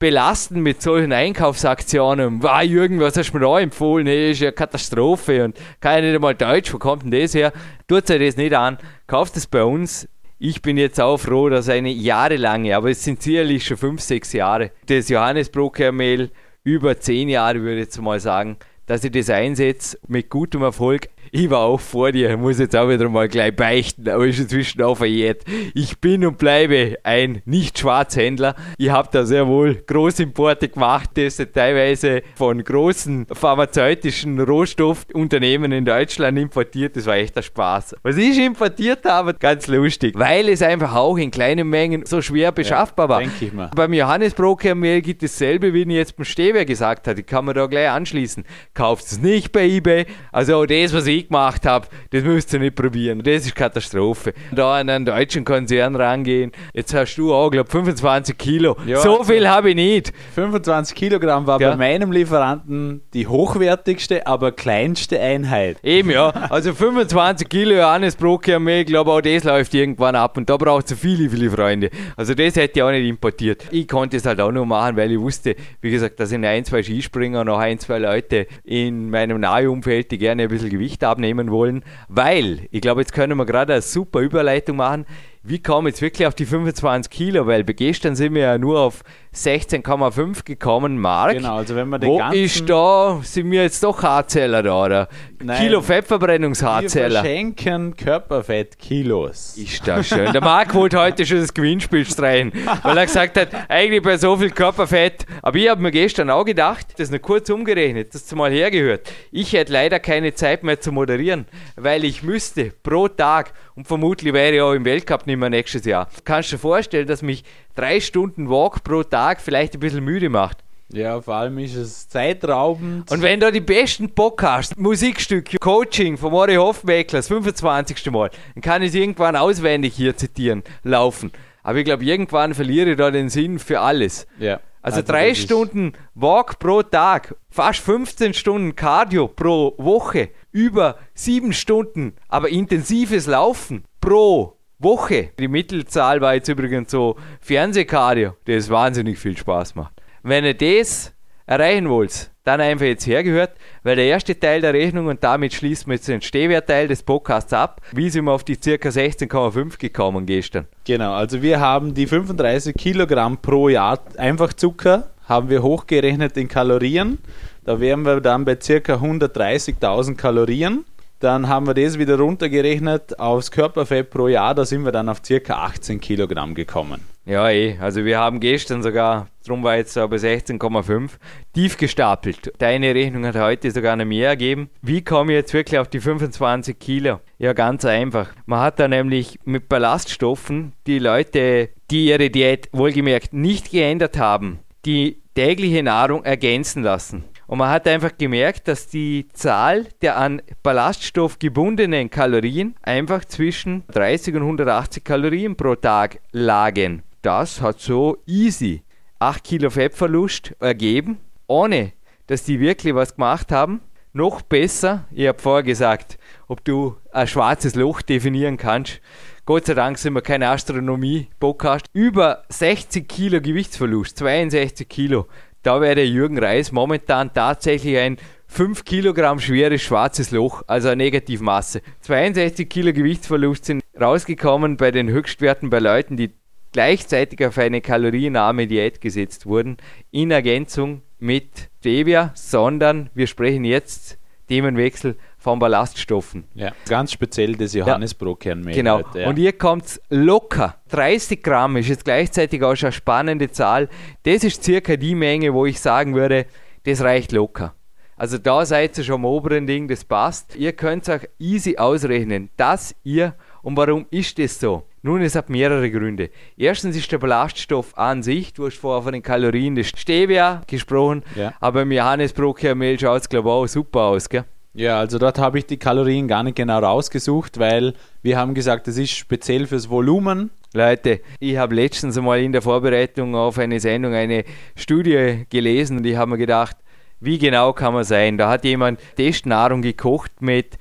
belasten mit solchen Einkaufsaktionen. Wow, Jürgen, was hast du mir da empfohlen? Hey, ist ja Katastrophe und kann ja nicht einmal Deutsch, wo kommt denn das her? Tut euch das nicht an, kauft es bei uns. Ich bin jetzt auch froh, dass eine jahrelange, aber es sind sicherlich schon fünf, sechs Jahre, das Johannesbrokermehl über zehn Jahre, würde ich jetzt mal sagen, dass ich das einsetze mit gutem Erfolg ich war auch vor dir, muss jetzt auch wieder mal gleich beichten, aber ist inzwischen auch verjährt. Ich bin und bleibe ein Nicht-Schwarzhändler. Ich habe da sehr wohl Großimporte gemacht, das teilweise von großen pharmazeutischen Rohstoffunternehmen in Deutschland importiert. Das war echt ein Spaß. Was ich importiert habe, ganz lustig, weil es einfach auch in kleinen Mengen so schwer beschaffbar war. Denke ich mal. Beim Johannesbrokermehl gibt es dasselbe, wie ich jetzt beim Stewer gesagt habe. Ich kann mir da gleich anschließen. Kauft es nicht bei eBay. Also das, was ich gemacht habe, das müsst ihr nicht probieren. Das ist Katastrophe. Da an einen deutschen Konzern rangehen. Jetzt hast du auch, glaube 25 Kilo. Ja, so also- viel habe ich nicht. 25 Kilogramm war Ja. bei meinem Lieferanten die hochwertigste, aber kleinste Einheit. Eben ja. [LAUGHS] Also 25 Kilo Johannesbrokermehl, ich glaube auch das läuft irgendwann ab. Und da braucht es viele, viele Freunde. Also das hätte ich auch nicht importiert. Ich konnte es halt auch nur machen, weil ich wusste, wie gesagt, da sind ein, zwei Skispringer und noch ein, zwei Leute in meinem Nahumfeld, die gerne ein bisschen Gewicht abnehmen wollen. Weil, ich glaube, jetzt können wir gerade eine super Überleitung machen. Wie kommen jetzt wirklich auf die 25 Kilo? Weil gestern sind wir ja nur auf 16,5 gekommen, Mark. Genau, also wenn man den Wo ganzen- ist da, sind wir jetzt doch Haarzähler da, oder? Nein. Kilo Wir Fettverbrennungshaarzähler. verschenken Körperfett-Kilos. Ist das schön. Der Marc wollte heute schon das Gewinnspiel streichen, weil er gesagt hat, eigentlich bei so viel Körperfett. Aber ich habe mir gestern auch gedacht, das noch kurz umgerechnet, das mal hergehört. Ich hätte leider keine Zeit mehr zu moderieren, weil ich müsste pro Tag und vermutlich wäre ich auch im Weltcup nicht mehr nächstes Jahr. Kannst du dir vorstellen, dass mich drei Stunden Walk pro Tag vielleicht ein bisschen müde macht? Ja, vor allem ist es zeitraubend. Und wenn du die besten Podcasts, Musikstücke, Coaching von Mori Hofmeckler, das 25. Mal, dann kann ich es irgendwann auswendig hier zitieren, laufen. Aber ich glaube, irgendwann verliere ich da den Sinn für alles. ja. Also, drei das ist- Stunden Walk pro Tag, fast 15 Stunden Cardio pro Woche, über sieben Stunden, aber intensives Laufen pro Woche. Die Mittelzahl war jetzt übrigens so Fernsehcardio, das wahnsinnig viel Spaß macht. Wenn ihr das erreichen wollt, dann einfach jetzt hergehört, weil der erste Teil der Rechnung und damit schließen wir jetzt den Stehwertteil des Podcasts ab. Wie sind wir auf die ca. 16,5 gekommen gestern? Genau, also wir haben die 35 Kilogramm pro Jahr Einfachzucker, haben wir hochgerechnet in Kalorien. Da wären wir dann bei circa 130.000 Kalorien. Dann haben wir das wieder runtergerechnet aufs Körperfett pro Jahr, da sind wir dann auf circa 18 Kilogramm gekommen. Ja, eh. Also wir haben gestern sogar, drum war jetzt bei 16,5, tief gestapelt. Deine Rechnung hat heute sogar noch mehr ergeben. Wie komme ich jetzt wirklich auf die 25 Kilo? Ja, ganz einfach. Man hat da nämlich mit Ballaststoffen die Leute, die ihre Diät wohlgemerkt nicht geändert haben, die tägliche Nahrung ergänzen lassen. Und man hat einfach gemerkt, dass die Zahl der an Ballaststoff gebundenen Kalorien einfach zwischen 30 und 180 Kalorien pro Tag lagen. Das hat so easy 8 Kilo Fettverlust ergeben, ohne dass die wirklich was gemacht haben. Noch besser, ich habe vorher gesagt, ob du ein schwarzes Loch definieren kannst. Gott sei Dank sind wir kein Astronomie-Podcast. Über 60 Kilo Gewichtsverlust, 62 Kilo. Da wäre Jürgen Reis momentan tatsächlich ein 5 Kilogramm schweres schwarzes Loch, also eine Negativmasse. 62 Kilo Gewichtsverlust sind rausgekommen bei den Höchstwerten bei Leuten, die gleichzeitig auf eine kalorienarme Diät gesetzt wurden, in Ergänzung mit Stevia, sondern wir sprechen jetzt Themenwechsel von Ballaststoffen. Ja, ganz speziell das Johannisbrotkernmehl. Genau. heute, ja. Und ihr kommt locker. 30 Gramm ist jetzt gleichzeitig auch schon eine spannende Zahl. Das ist circa die Menge, wo ich sagen würde, das reicht locker. Also da seid ihr schon am oberen Ding, das passt. Ihr könnt euch easy ausrechnen, dass ihr, und warum ist das so? Nun, es hat mehrere Gründe. Erstens ist der Ballaststoff an sich, du hast vorher von den Kalorien des Stevia gesprochen, Ja. aber im Johannesbrotkernmehl schaut es, glaube ich, auch super aus, gell? Ja, also dort habe ich die Kalorien gar nicht genau rausgesucht, weil wir haben gesagt, das ist speziell fürs Volumen. Leute, ich habe letztens einmal in der Vorbereitung auf eine Sendung eine Studie gelesen und ich habe mir gedacht, wie genau kann man sein? Da hat jemand Testnahrung gekocht mit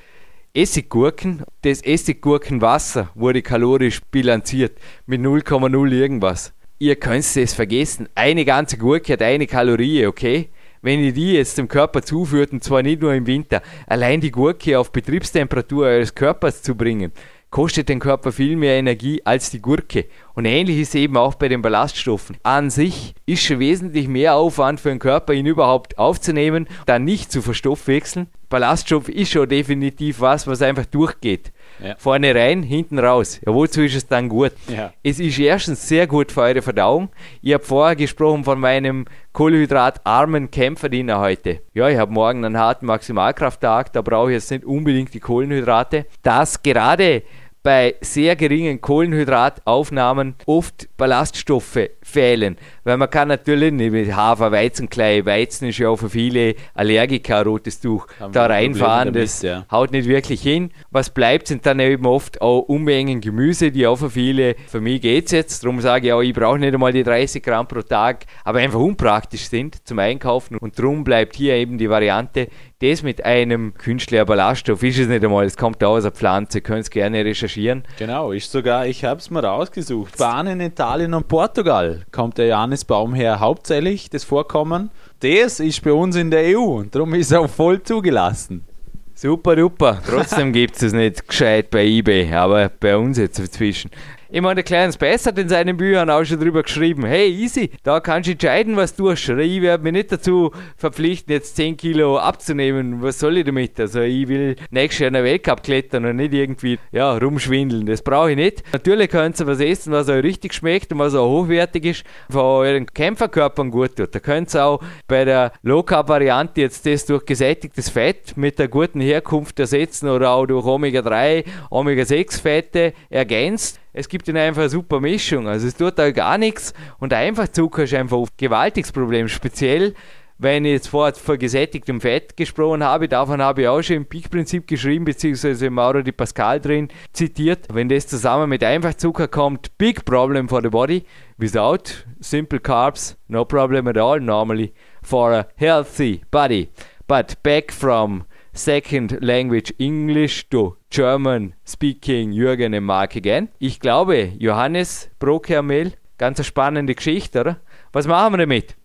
Essiggurken. Das Essiggurkenwasser wurde kalorisch bilanziert mit 0,0 irgendwas. Ihr könnt es vergessen. Eine ganze Gurke hat eine Kalorie, okay? Wenn ihr die jetzt dem Körper zuführt, und zwar nicht nur im Winter, allein die Gurke auf Betriebstemperatur eures Körpers zu bringen, kostet den Körper viel mehr Energie als die Gurke. Und ähnlich ist eben auch bei den Ballaststoffen. An sich ist schon wesentlich mehr Aufwand für den Körper, ihn überhaupt aufzunehmen, dann nicht zu verstoffwechseln. Ballaststoff ist schon definitiv was, was einfach durchgeht. Ja. Vorne rein, hinten raus. Ja, wozu ist es dann gut? Ja. Es ist erstens sehr gut für eure Verdauung. Ich habe vorher gesprochen von meinem kohlenhydratarmen Kämpferdiener heute. Ja, ich habe morgen einen harten Maximalkrafttag, da brauche ich jetzt nicht unbedingt die Kohlenhydrate. Das gerade bei sehr geringen Kohlenhydrataufnahmen oft Ballaststoffe fehlen. Weil man kann natürlich nicht mit Hafer, Weizenklei, Weizen ist ja auch für viele Allergiker rotes Tuch, Haben da reinfahren, damit, das ja. haut nicht wirklich hin. Was bleibt, sind dann eben oft auch Unmengen Gemüse, die auch für viele, für mich geht es jetzt, darum sage ich auch, ich brauche nicht einmal die 30 Gramm pro Tag, aber einfach unpraktisch sind zum Einkaufen und darum bleibt hier eben die Variante, das mit einem künstlichen Ballaststoff ist es nicht einmal, es kommt aus der Pflanze, könnt es gerne recherchieren. Genau, ist sogar, ich habe es mal rausgesucht. Spanien, Italien und Portugal kommt der Johannisbaum her hauptsächlich, das Vorkommen. Das ist bei uns in der EU und darum ist er auch voll zugelassen. Super duper. Trotzdem gibt es nicht gescheit bei eBay, aber bei uns jetzt inzwischen. Ich meine, der Clarence Bass hat in seinen Büchern auch schon drüber geschrieben, hey, easy, da kannst du entscheiden, was du hast. Ich werde mich nicht dazu verpflichten, jetzt 10 Kilo abzunehmen. Was soll ich damit? Also ich will nächstes Jahr in den Weltcup klettern und nicht irgendwie ja, rumschwindeln. Das brauche ich nicht. Natürlich könnt ihr was essen, was euch richtig schmeckt und was auch hochwertig ist, für euren Kämpferkörpern gut tut. Da könnt ihr auch bei der Low-Carb-Variante jetzt das durch gesättigtes Fett mit der guten Herkunft ersetzen oder auch durch Omega-3, Omega-6-Fette ergänzt. Es gibt ihnen einfach eine super Mischung. Also es tut da gar nichts und einfach Zucker ist einfach ein gewaltiges Problem. Speziell, wenn ich jetzt vorher von gesättigtem Fett gesprochen habe, davon habe ich auch schon im Peak-Prinzip geschrieben, beziehungsweise Mauro Di Pascal drin zitiert. Wenn das zusammen mit Einfachzucker kommt, big problem for the body. Without simple carbs, no problem at all normally for a healthy body. But back from second language English to German speaking Jürgen and Mark again. Ich glaube, Johannes Brokermehl, ganz eine spannende Geschichte, oder? Was machen wir damit?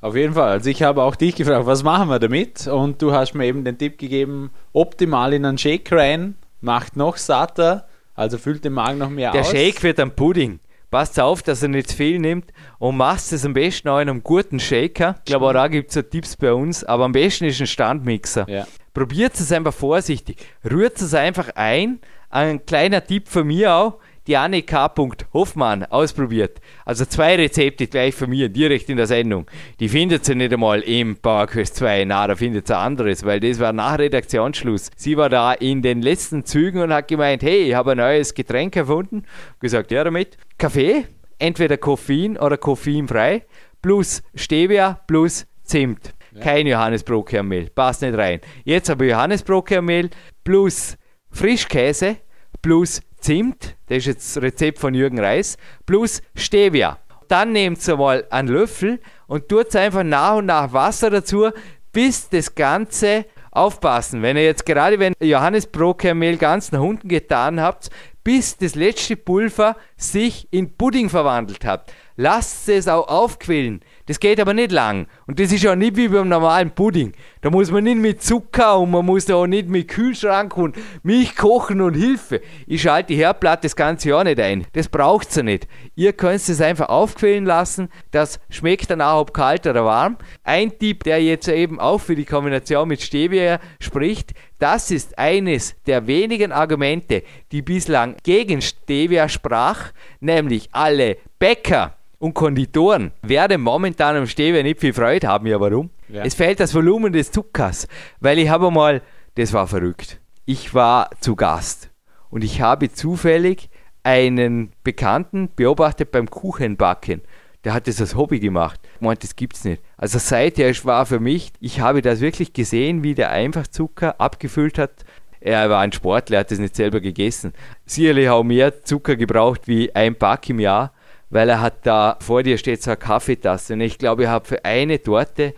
Auf jeden Fall. Also ich habe auch dich gefragt, was machen wir damit? Und du hast mir eben den Tipp gegeben, optimal in einen Shake rein, macht noch satter, also füllt den Magen noch mehr Der aus. Shake wird ein Pudding. Passt auf, dass er nicht zu viel nimmt und macht es am besten auch in einem guten Shaker. Ich glaube, auch da gibt es so Tipps bei uns, aber am besten ist ein Standmixer. Ja. Probiert es einfach vorsichtig. Rührt es einfach ein. Ein kleiner Tipp von mir auch. Die Anne K. Hoffmann ausprobiert. Also zwei Rezepte gleich von mir, direkt in der Sendung. Die findet sie nicht einmal im PowerQuest 2. Na, da findet sie anderes, weil das war nach Redaktionsschluss. Sie war da in den letzten Zügen und hat gemeint, hey, ich habe ein neues Getränk erfunden. Gesagt, ja damit. Kaffee, entweder Koffein oder koffeinfrei, plus Stevia plus Zimt. Kein Johannesbrotkernmehl, passt nicht rein. Jetzt habe ich Johannesbrotkernmehl plus Frischkäse plus Zimt, das ist jetzt das Rezept von Jürgen Reis, plus Stevia. Dann nehmt ihr mal einen Löffel und tut einfach nach und nach Wasser dazu, bis das Ganze aufpassen. Wenn ihr jetzt gerade, wenn Johannesbrotkernmehl ganz nach unten getan habt, bis das letzte Pulver sich in Pudding verwandelt hat. Lasst es auch aufquillen. Das geht aber nicht lang. Und das ist auch nicht wie beim normalen Pudding. Da muss man nicht mit Zucker und man muss da auch nicht mit Kühlschrank und Milch kochen und Hilfe. Ich schalte die Herdplatte das ganze Jahr nicht ein. Das braucht ihr nicht. Ihr könnt es einfach aufquillen lassen. Das schmeckt dann auch, ob kalt oder warm. Ein Tipp, der jetzt eben auch für die Kombination mit Stevia spricht, das ist eines der wenigen Argumente, die bislang gegen Stevia sprach, nämlich alle Bäcker und Konditoren werden momentan am Stevia nicht viel Freude haben. Ja, warum? Ja. Es fehlt das Volumen des Zuckers, weil ich habe mal, das war verrückt. Ich war zu Gast und ich habe zufällig einen Bekannten beobachtet beim Kuchenbacken. Der hat das als Hobby gemacht. Ich meinte, das gibt's nicht. Also seither war für mich, ich habe das wirklich gesehen, wie der einfach Zucker abgefüllt hat. Er war ein Sportler, er hat das nicht selber gegessen. Sicherlich auch mehr Zucker gebraucht wie ein Pack im Jahr, weil er hat da, vor dir steht so eine Kaffeetasse. Und ich glaube, ich habe für eine Torte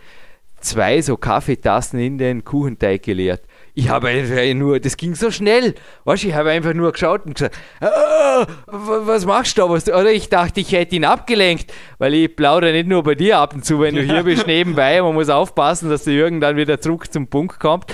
zwei so Kaffeetassen in den Kuchenteig geleert. Ich habe einfach nur, das ging so schnell. Weißt, ich habe einfach nur geschaut und gesagt, ah, was machst du da? Was, oder ich dachte, ich hätte ihn abgelenkt, weil ich plaudere nicht nur bei dir ab und zu, wenn du hier bist [LAUGHS] nebenbei. Man muss aufpassen, dass der Jürgen dann wieder zurück zum Punkt kommt.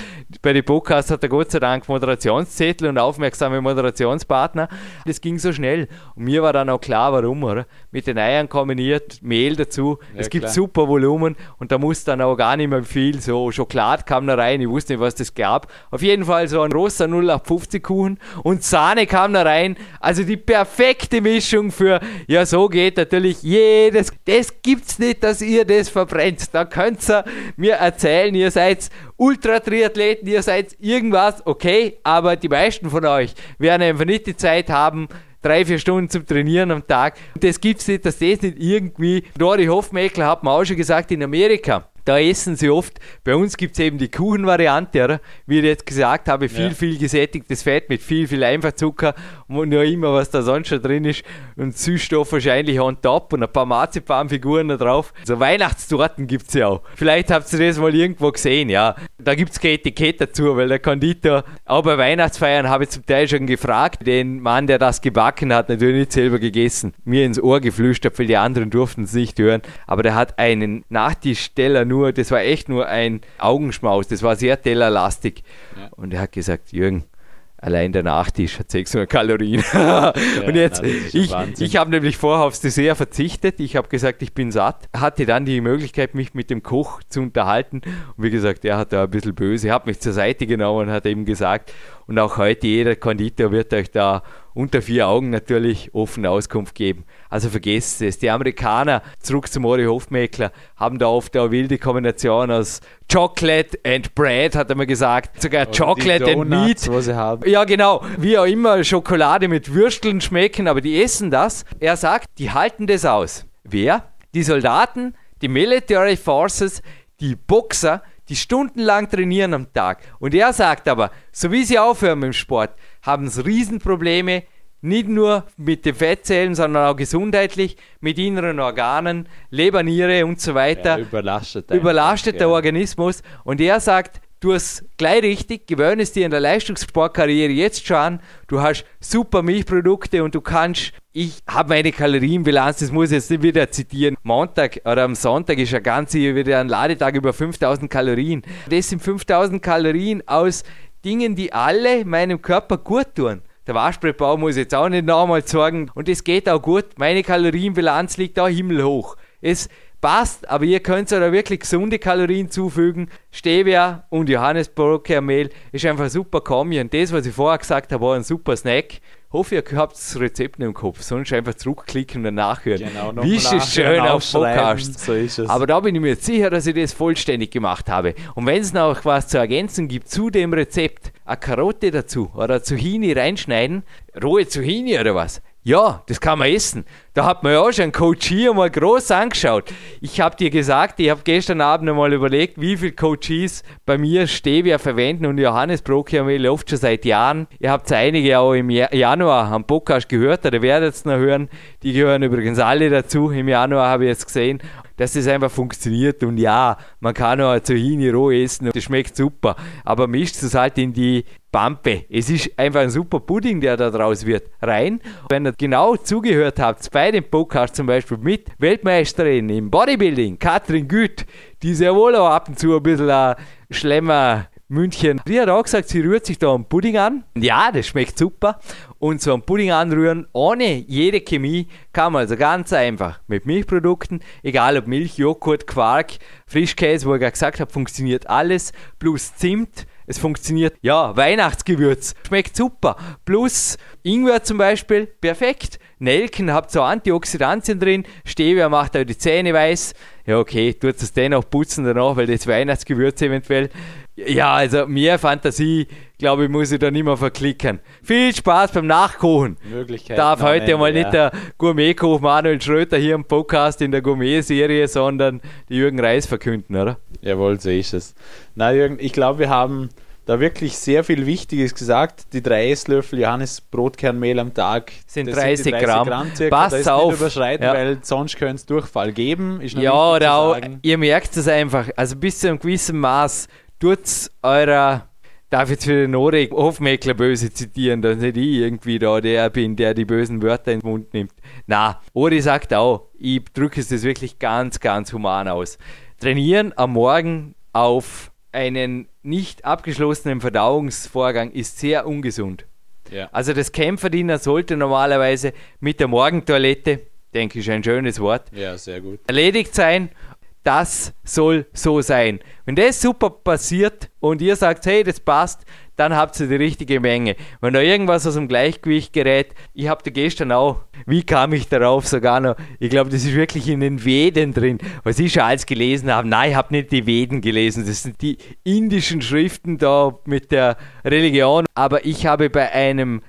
Bei den Podcasts hat er Gott sei Dank Moderationszettel und aufmerksame Moderationspartner. Das ging so schnell. Und mir war dann auch klar, warum, oder? Mit den Eiern kombiniert, Mehl dazu. Ja, es gibt klar. super Volumen und da muss dann auch gar nicht mehr viel. So Schokolade kam da rein, ich wusste nicht, was das gab. Auf jeden Fall so ein rosa 0850 Kuchen und Sahne kam da rein. Also die perfekte Mischung für, ja, so geht natürlich jedes. Das gibt's nicht, dass ihr das verbrennt. Da könnt ihr mir erzählen, ihr seid Ultra-Triathleten, ihr seid irgendwas, okay, aber die meisten von euch werden einfach nicht die Zeit haben, drei, vier Stunden zum Trainieren am Tag. Das gibt's nicht, dass das nicht irgendwie. Rory Hofmeckler hat mir auch schon gesagt, in Amerika da essen sie oft. Bei uns gibt es eben die Kuchenvariante, oder? wie ich jetzt gesagt habe, viel, ja. viel gesättigtes Fett mit viel, viel Einfachzucker und nur immer, was da sonst schon drin ist. Und Süßstoff wahrscheinlich on top und ein paar Marzipanfiguren da drauf. So Weihnachtstorten gibt es ja auch. Vielleicht habt ihr das mal irgendwo gesehen, ja. Da gibt es kein Etikett dazu, weil der Konditor, auch bei Weihnachtsfeiern habe ich zum Teil schon gefragt, den Mann, der das gebacken hat, natürlich nicht selber gegessen, mir ins Ohr geflüstert, weil die anderen durften es nicht hören. Aber der hat einen Nachtischsteller nur, das war echt nur ein Augenschmaus, das war sehr tellerlastig. Ja. Und er hat gesagt, Jürgen, allein der Nachtisch hat 600 Kalorien. [LAUGHS] ja, und jetzt, ich, ich habe nämlich vorher aufs Dessert verzichtet. Ich habe gesagt, ich bin satt. Hatte dann die Möglichkeit, mich mit dem Koch zu unterhalten. Und wie gesagt, er hat da ein bisschen böse, hat mich zur Seite genommen und hat eben gesagt, und auch heute jeder Konditor wird euch da unter vier Augen natürlich offene Auskunft geben. Also vergesst es. Die Amerikaner, zurück zum Ori Hofmeckler, haben da oft eine wilde Kombination aus Chocolate and Bread, hat er mir gesagt. Sogar Oder Chocolate Donuts, and Meat. Was sie haben. Ja, genau. Wie auch immer Schokolade mit Würsteln schmecken, aber die essen das. Er sagt, die halten das aus. Wer? Die Soldaten, die Military Forces, die Boxer, die stundenlang trainieren am Tag. Und er sagt aber, so wie sie aufhören mit dem Sport, haben sie Riesenprobleme nicht nur mit den Fettzellen, sondern auch gesundheitlich, mit inneren Organen, Leber, Niere und so weiter. Ja, überlastet. Überlastet der ja. Organismus. Und er sagt, du hast gleich richtig, gewöhne es dir in der Leistungssportkarriere jetzt schon an. Du hast super Milchprodukte und du kannst, ich habe meine Kalorienbilanz, das muss ich jetzt nicht wieder zitieren. Montag oder am Sonntag ist ja ganz wieder ein Ladetag über 5000 Kalorien. Das sind 5000 Kalorien aus Dingen, die alle meinem Körper gut tun. Der Waschbrettbau muss jetzt auch nicht nochmal sagen. Und es geht auch gut. Meine Kalorienbilanz liegt auch himmelhoch. Es passt, aber ihr könnt da wirklich gesunde Kalorien zufügen. Stevia und Johannesburgermehl ist einfach ein super Kombi. Und das, was ich vorher gesagt habe, war ein super Snack hoffe, ihr habt das Rezept im Kopf, sonst einfach zurückklicken und nachhören. Genau, Wie ist es schön auf Podcast. So ist es. Aber da bin ich mir sicher, dass ich das vollständig gemacht habe. Und wenn es noch was zu ergänzen gibt zu dem Rezept, eine Karotte dazu oder Zucchini reinschneiden, rohe Zucchini oder was, ja, das kann man essen. Da hat man ja auch schon einen Coach hier mal groß angeschaut. Ich habe dir gesagt, ich habe gestern Abend einmal überlegt, wie viele Coaches bei mir Stevia verwenden und Johannes Brokiamel oft schon seit Jahren. Ihr habt einige auch im Januar am Podcast gehört, oder werdet es noch hören. Die gehören übrigens alle dazu. Im Januar habe ich es gesehen dass das einfach funktioniert. Und ja, man kann auch Zucchini roh essen und das schmeckt super. Aber mischt es halt in die Pampe. Es ist einfach ein super Pudding, der da draus wird. Rein. Wenn ihr genau zugehört habt, bei dem Podcast zum Beispiel mit Weltmeisterin im Bodybuilding, Katrin Güth, die sehr wohl auch ab und zu ein bisschen ein Schlemmer München. Die hat auch gesagt, sie rührt sich da einen Pudding an. Ja, das schmeckt super. Und so einen Pudding anrühren ohne jede Chemie kann man also ganz einfach mit Milchprodukten, egal ob Milch, Joghurt, Quark, Frischkäse, wo ich gerade gesagt habe, funktioniert alles, plus Zimt, Es funktioniert. Ja, Weihnachtsgewürz. Schmeckt super. Plus Ingwer zum Beispiel, perfekt. Nelken habt so Antioxidantien drin. Stevia macht auch die Zähne weiß. Ja, okay, tut es dennoch putzen danach, weil das Weihnachtsgewürz eventuell. Ja, also mehr Fantasie, glaube ich, muss ich da nicht mehr verklicken. Viel Spaß beim Nachkochen. Möglichkeiten Darf heute Ende, mal ja. nicht der Gourmetkoch Manuel Schröter hier im Podcast in der Gourmet-Serie, sondern die Jürgen Reis verkünden, oder? Jawohl, so ist es. Na, Jürgen, ich glaube, wir haben da wirklich sehr viel Wichtiges gesagt. Die drei Esslöffel Johannisbrotkernmehl am Tag Sind das 30 Gramm. circa. Passt da ist auf. Nicht überschreiten, Ja. weil sonst könnte es Durchfall geben. Ja, oder auch, ihr merkt es einfach, also bis zu einem gewissen Maß tut eurer, darf ich jetzt wieder den Norek Hofmeckler böse zitieren, dass nicht ich irgendwie da der bin, der die bösen Wörter in den Mund nimmt. Na, Ori sagt auch, ich drücke es das wirklich ganz, ganz human aus. Trainieren am Morgen auf einen nicht abgeschlossenen Verdauungsvorgang ist sehr ungesund. Ja. Also das Kämpferdiener sollte normalerweise mit der Morgentoilette, denke ich, ein schönes Wort, ja, sehr gut. erledigt sein. Das soll so sein. Wenn das super passiert und ihr sagt, hey, das passt, dann habt ihr die richtige Menge. Wenn da irgendwas aus dem Gleichgewicht gerät, ich habe da gestern auch, wie kam ich darauf sogar noch, ich glaube, das ist wirklich in den Veden drin, was ich schon alles gelesen habe. Nein, ich habe nicht die Veden gelesen, das sind die indischen Schriften da mit der Religion, aber ich habe bei einem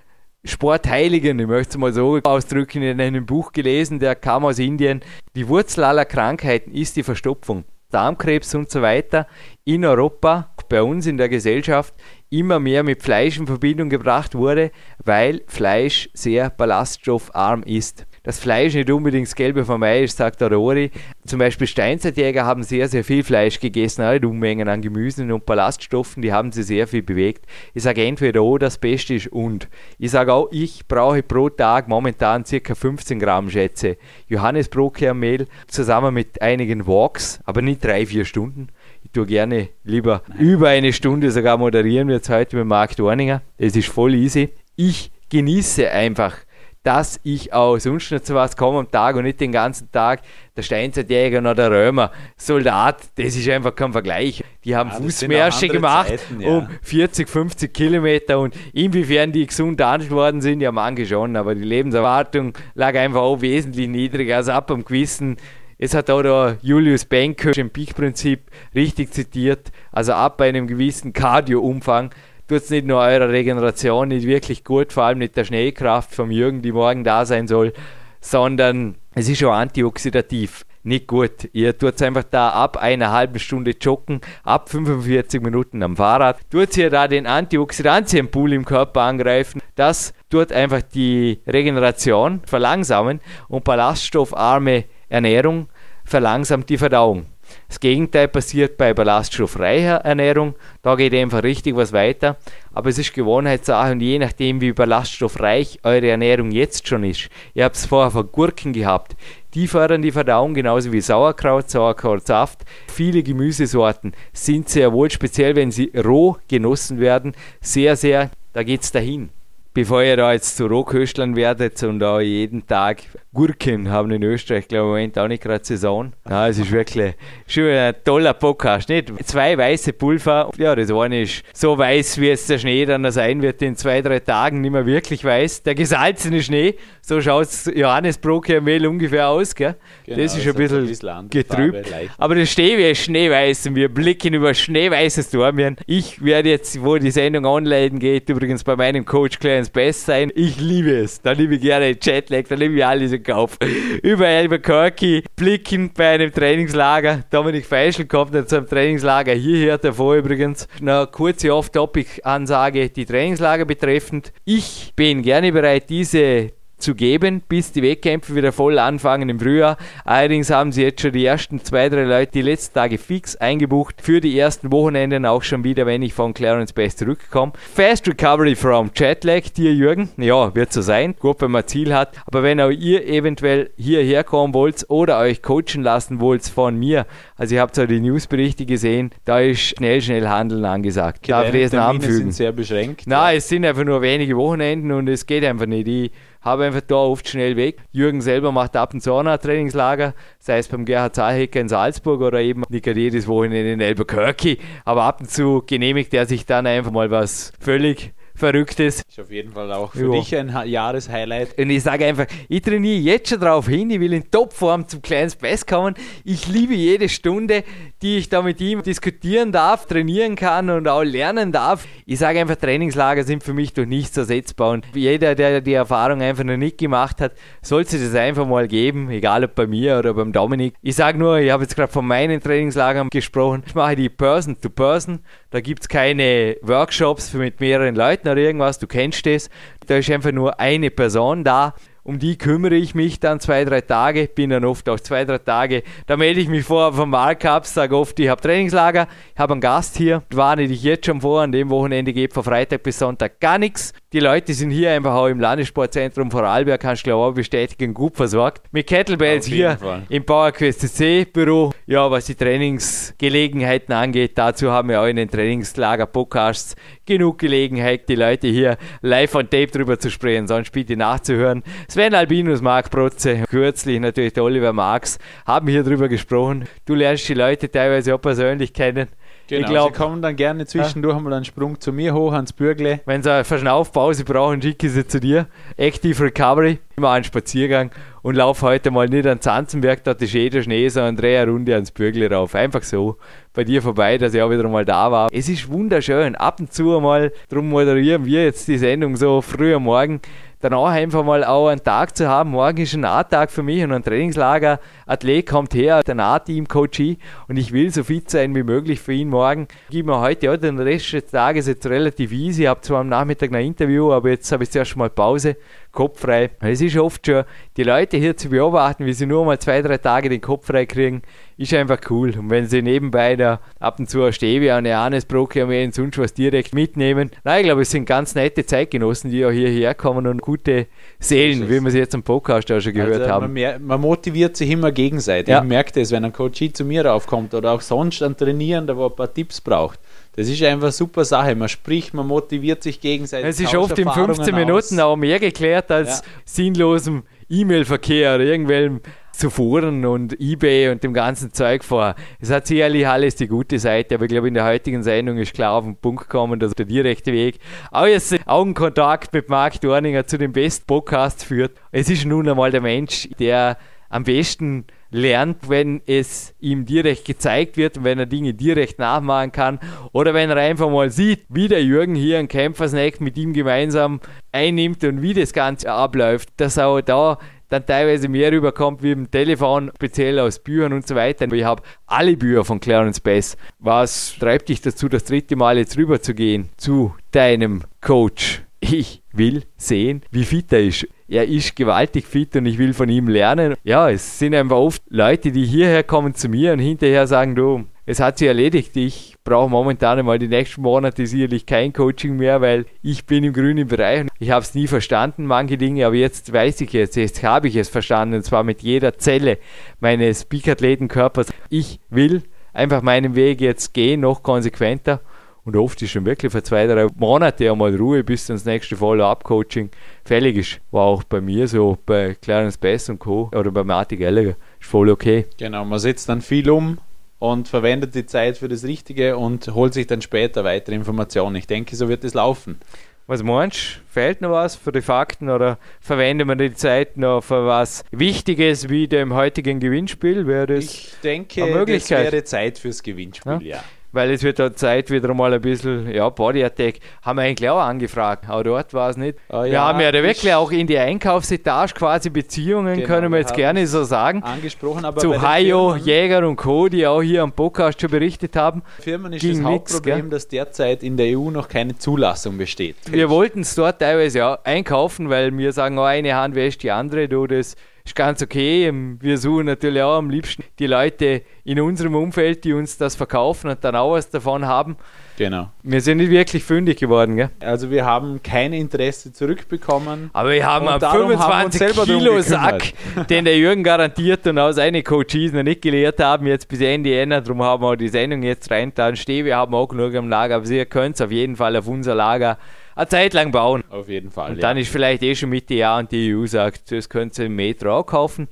Sportheiligen, ich möchte es mal so ausdrücken, in einem Buch gelesen, der kam aus Indien. Die Wurzel aller Krankheiten ist die Verstopfung. Darmkrebs und so weiter in Europa, bei uns in der Gesellschaft, immer mehr mit Fleisch in Verbindung gebracht wurde, weil Fleisch sehr ballaststoffarm ist. Das Fleisch nicht unbedingt das Gelbe vom Ei ist, sagt der Rory. Zum Beispiel Steinzeitjäger haben sehr, sehr viel Fleisch gegessen, auch in Unmengen an Gemüsen und Ballaststoffen, die haben sie sehr viel bewegt. Ich sage entweder oder, das Beste ist und. Ich sage auch, ich brauche pro Tag momentan ca. 15 Gramm Schätze. Johannisbrotkernmehl zusammen mit einigen Walks, aber nicht drei, vier Stunden. Ich tue gerne lieber über eine Stunde sogar moderieren, wie jetzt heute mit Marc Dorninger. Das ist voll easy. Ich genieße einfach dass ich auch sonst nicht zu was komme am Tag und nicht den ganzen Tag der Steinzeitjäger oder der Römer Soldat, das ist einfach kein Vergleich. Die haben Ja, sind Fußmärsche gemacht Zeiten, ja. um 40, 50 Kilometer und inwiefern die gesund worden sind, ja manche schon, aber die Lebenserwartung lag einfach auch wesentlich niedriger. Also ab am gewissen es hat auch der Julius Benke im Peak-Prinzip richtig zitiert, also ab bei einem gewissen Cardio-Umfang tut es nicht nur eurer Regeneration nicht wirklich gut, vor allem nicht der Schnellkraft vom Jürgen, die morgen da sein soll, sondern es ist schon antioxidativ. Nicht gut. Ihr tut einfach da ab einer halben Stunde joggen, ab 45 Minuten am Fahrrad. Tut ihr da den Antioxidantienpool im Körper angreifen. Das tut einfach die Regeneration verlangsamen und ballaststoffarme Ernährung verlangsamt die Verdauung. Das Gegenteil passiert bei ballaststoffreicher Ernährung. Da geht einfach richtig was weiter. Aber es ist Gewohnheitssache und je nachdem, wie ballaststoffreich eure Ernährung jetzt schon ist. Ihr habt es vorher von Gurken gehabt. Die fördern die Verdauung genauso wie Sauerkraut, Sauerkrautsaft. Viele Gemüsesorten sind sehr wohl, speziell wenn sie roh genossen werden, sehr, sehr, da geht es dahin. Bevor ihr da jetzt zu Rohköstlern werdet und da jeden Tag Gurken haben in Österreich, glaube ich, im Moment auch nicht gerade Saison. Ja, es ist wirklich schon ein toller Podcast. Nicht? Zwei weiße Pulver. Ja, das eine ist so weiß, wie es der Schnee dann sein wird in zwei, drei Tagen, nicht mehr wirklich weiß. Der gesalzene Schnee, so schaut Johannesbrotkernmehl ungefähr aus. Gell? Genau, das ist ein ein bisschen, andere getrübt. Farbe. Aber das Stevia ist schneeweiß und wir blicken über schneeweißes Dormien. Ich werde jetzt, wo die Sendung online geht, übrigens bei meinem Coach Clarence Best sein. Ich liebe es. Da liebe ich gerne Jetlag, da liebe ich alles in Kauf. Über Albuquerque blicken bei einem Trainingslager. Dominik Feischl kommt dann zu einem Trainingslager hierher davor übrigens. Eine kurze Off-Topic-Ansage, die Trainingslager betreffend. Ich bin gerne bereit, diese zu geben, bis die Wettkämpfe wieder voll anfangen im Frühjahr. Allerdings haben sie jetzt schon die ersten zwei, drei Leute die letzten Tage fix eingebucht für die ersten Wochenenden auch schon wieder, wenn ich von Clarence Best zurückkomme. Fast Recovery from Jetlag, dir Jürgen. Ja, wird so sein. Gut, wenn man Ziel hat. Aber wenn auch ihr eventuell hierher kommen wollt oder euch coachen lassen wollt von mir, also ihr habt so die Newsberichte gesehen, da ist schnell, schnell Handeln angesagt. Darf ich das anfügen? sind sehr beschränkt. Nein, es sind einfach nur wenige Wochenenden und es geht einfach nicht. Ich habe einfach da oft schnell weg. Jürgen selber macht ab und zu auch noch ein Trainingslager, sei es beim Gerhard Zahlhecker in Salzburg oder eben die jedes Wochenende in Albuquerque. Aber ab und zu genehmigt er sich dann einfach mal was völlig Verrücktes. Ist auf jeden Fall auch für jo. dich ein Jahreshighlight. Und ich sage einfach, ich trainiere jetzt schon drauf hin, ich will in Topform zum kleinen Space kommen. Ich liebe jede Stunde, die ich da mit ihm diskutieren darf, trainieren kann und auch lernen darf. Ich sage einfach, Trainingslager sind für mich durch nichts ersetzbar. Und jeder, der die Erfahrung einfach noch nicht gemacht hat, sollte das einfach mal geben, egal ob bei mir oder beim Dominik. Ich sage nur, ich habe jetzt gerade von meinen Trainingslagern gesprochen. Ich mache die Person to Person. Da gibt es keine Workshops mit mehreren Leuten oder irgendwas, du kennst das. Da ist einfach nur eine Person da um die kümmere ich mich dann zwei, drei Tage, bin dann oft auch zwei, drei Tage. Da melde ich mich vor vom Wahlcups, sage oft, ich habe Trainingslager, ich habe einen Gast hier, warne dich jetzt schon vor, an dem Wochenende geht von Freitag bis Sonntag gar nichts. Die Leute sind hier einfach auch im Landessportzentrum Vorarlberg, kannst du glaube auch bestätigen, gut versorgt. Mit Kettlebells hier Fall. im PowerQuest CC Büro. Ja, was die Trainingsgelegenheiten angeht, dazu haben wir auch in den Trainingslager-Podcasts genug Gelegenheit, die Leute hier live on tape drüber zu sprechen, sonst bitte nachzuhören. Sven Albinus, Marc Protze, kürzlich natürlich der Oliver Marx, haben hier drüber gesprochen. Du lernst die Leute teilweise auch persönlich kennen. Genau, ich glaub, sie kommen dann gerne zwischendurch einmal einen Sprung zu mir hoch ans Bürgle. Wenn sie eine Verschnaufpause brauchen, schicke ich sie zu dir. Active Recovery, immer einen Spaziergang und lauf heute mal nicht an Zanzenberg, dort ist eh der Schnee, sondern drehe eine Runde ans Bürgle rauf. Einfach so bei dir vorbei, dass ich auch wieder mal da war. Es ist wunderschön. Ab und zu mal, darum moderieren wir jetzt die Sendung so früh am Morgen danach einfach mal auch einen Tag zu haben. Morgen ist ein A-Tag für mich und ein Trainingslager. Athlet kommt her, der A-Team-Coachie und ich will so fit sein wie möglich für ihn morgen. Gib mir heute ja, den Rest des Tages jetzt relativ easy. Ich habe zwar am Nachmittag ein Interview, aber jetzt habe ich zuerst mal Pause, Kopf frei. Es ist oft schon, die Leute hier zu beobachten, wie sie nur mal zwei, drei Tage den Kopf frei kriegen ist einfach cool. Und wenn sie nebenbei da ab und zu eine Stevia, eine Anisbrocke und sonst was direkt mitnehmen, nein, ich glaube, es sind ganz nette Zeitgenossen, die auch hierher kommen und gute Seelen, wie wir sie jetzt am Podcast auch schon gehört also, haben. Man, mehr, man, motiviert sich immer gegenseitig. Ja. Ich merke das, wenn ein Coach zu mir raufkommt oder auch sonst ein Trainierender, der ein paar Tipps braucht. Das ist einfach eine super Sache. Man spricht, man motiviert sich gegenseitig. Es ist oft in 15 Minuten aus. auch mehr geklärt als ja. sinnlosem E-Mail-Verkehr oder irgendwelchem zu Foren und Ebay und dem ganzen Zeug vor. Es hat sicherlich alles die gute Seite, aber ich glaube, in der heutigen Sendung ist klar auf den Punkt gekommen, dass der direkte Weg auch jetzt Augenkontakt mit Marc Dorninger zu dem besten Podcast führt. Es ist nun einmal der Mensch, der am besten lernt, wenn es ihm direkt gezeigt wird und wenn er Dinge direkt nachmachen kann oder wenn er einfach mal sieht, wie der Jürgen hier einen Kämpfersnack mit ihm gemeinsam einnimmt und wie das Ganze abläuft, dass auch da dann teilweise mehr rüberkommt wie im Telefon, speziell aus Büchern und so weiter. Ich habe alle Bücher von Clarence Bass. Was treibt dich dazu, das dritte Mal jetzt rüber zu gehen zu deinem Coach? Ich will sehen, wie fit er ist. Er ist gewaltig fit und ich will von ihm lernen. Ja, es sind einfach oft Leute, die hierher kommen zu mir und hinterher sagen, du, es hat sich erledigt. Ich brauche momentan einmal die nächsten Monate sicherlich kein Coaching mehr, weil ich bin im grünen Bereich. Ich habe es nie verstanden, manche Dinge, aber jetzt weiß ich es, jetzt habe ich es verstanden und zwar mit jeder Zelle meines Peak-Athletenkörpers. Ich will einfach meinen Weg jetzt gehen, noch konsequenter. Und oft ist schon wirklich für zwei, drei Monate einmal Ruhe, bis dann das nächste Follow-up-Coaching fällig ist. War auch bei mir so, bei Clarence Bess und Co. oder bei Martin Gallagher. Ist voll okay. Genau, man setzt dann viel um, und verwendet die Zeit für das Richtige und holt sich dann später weitere Informationen. Ich denke, so wird es laufen. Was meinst du? Fehlt noch was für die Fakten oder verwenden wir die Zeit noch für was Wichtiges wie dem heutigen Gewinnspiel? Wäre das ich denke, eine Möglichkeit? es wäre Zeit fürs Gewinnspiel, ja. ja weil es wird da Zeit wieder mal ein bisschen, ja, Body Attack haben wir eigentlich auch angefragt, aber dort war es nicht. Oh, wir haben ja da wirklich auch in die Einkaufsetage quasi Beziehungen, genau, können wir jetzt gerne so sagen. Angesprochen, aber zu Hayo, Jäger und Co., die auch hier am Podcast schon berichtet haben. Firmen ist das Hauptproblem, nix, dass derzeit in der EU noch keine Zulassung besteht. Wir wollten es dort teilweise auch einkaufen, weil wir sagen, oh, eine Hand wäscht die andere, du das ist ganz okay. Ähm, wir suchen natürlich auch am liebsten die Leute in unserem Umfeld, die uns das verkaufen und dann auch was davon haben. Genau. Wir sind nicht wirklich fündig geworden, gell? Also wir haben kein Interesse zurückbekommen. Aber wir haben einen 25 haben Kilo Sack, den der Jürgen garantiert und auch seine Coaches noch nicht gelehrt haben, jetzt bis Ende Jänner. Darum haben wir die Sendung jetzt rein. Dann stehen wir haben auch genug am Lager. Aber ihr könnt auf jeden Fall auf unser Lager eine Zeit lang bauen. Auf jeden Fall. Und ja. dann ist vielleicht eh schon Mitte Jahr und die EU sagt, das könnt ihr im Metro auch kaufen.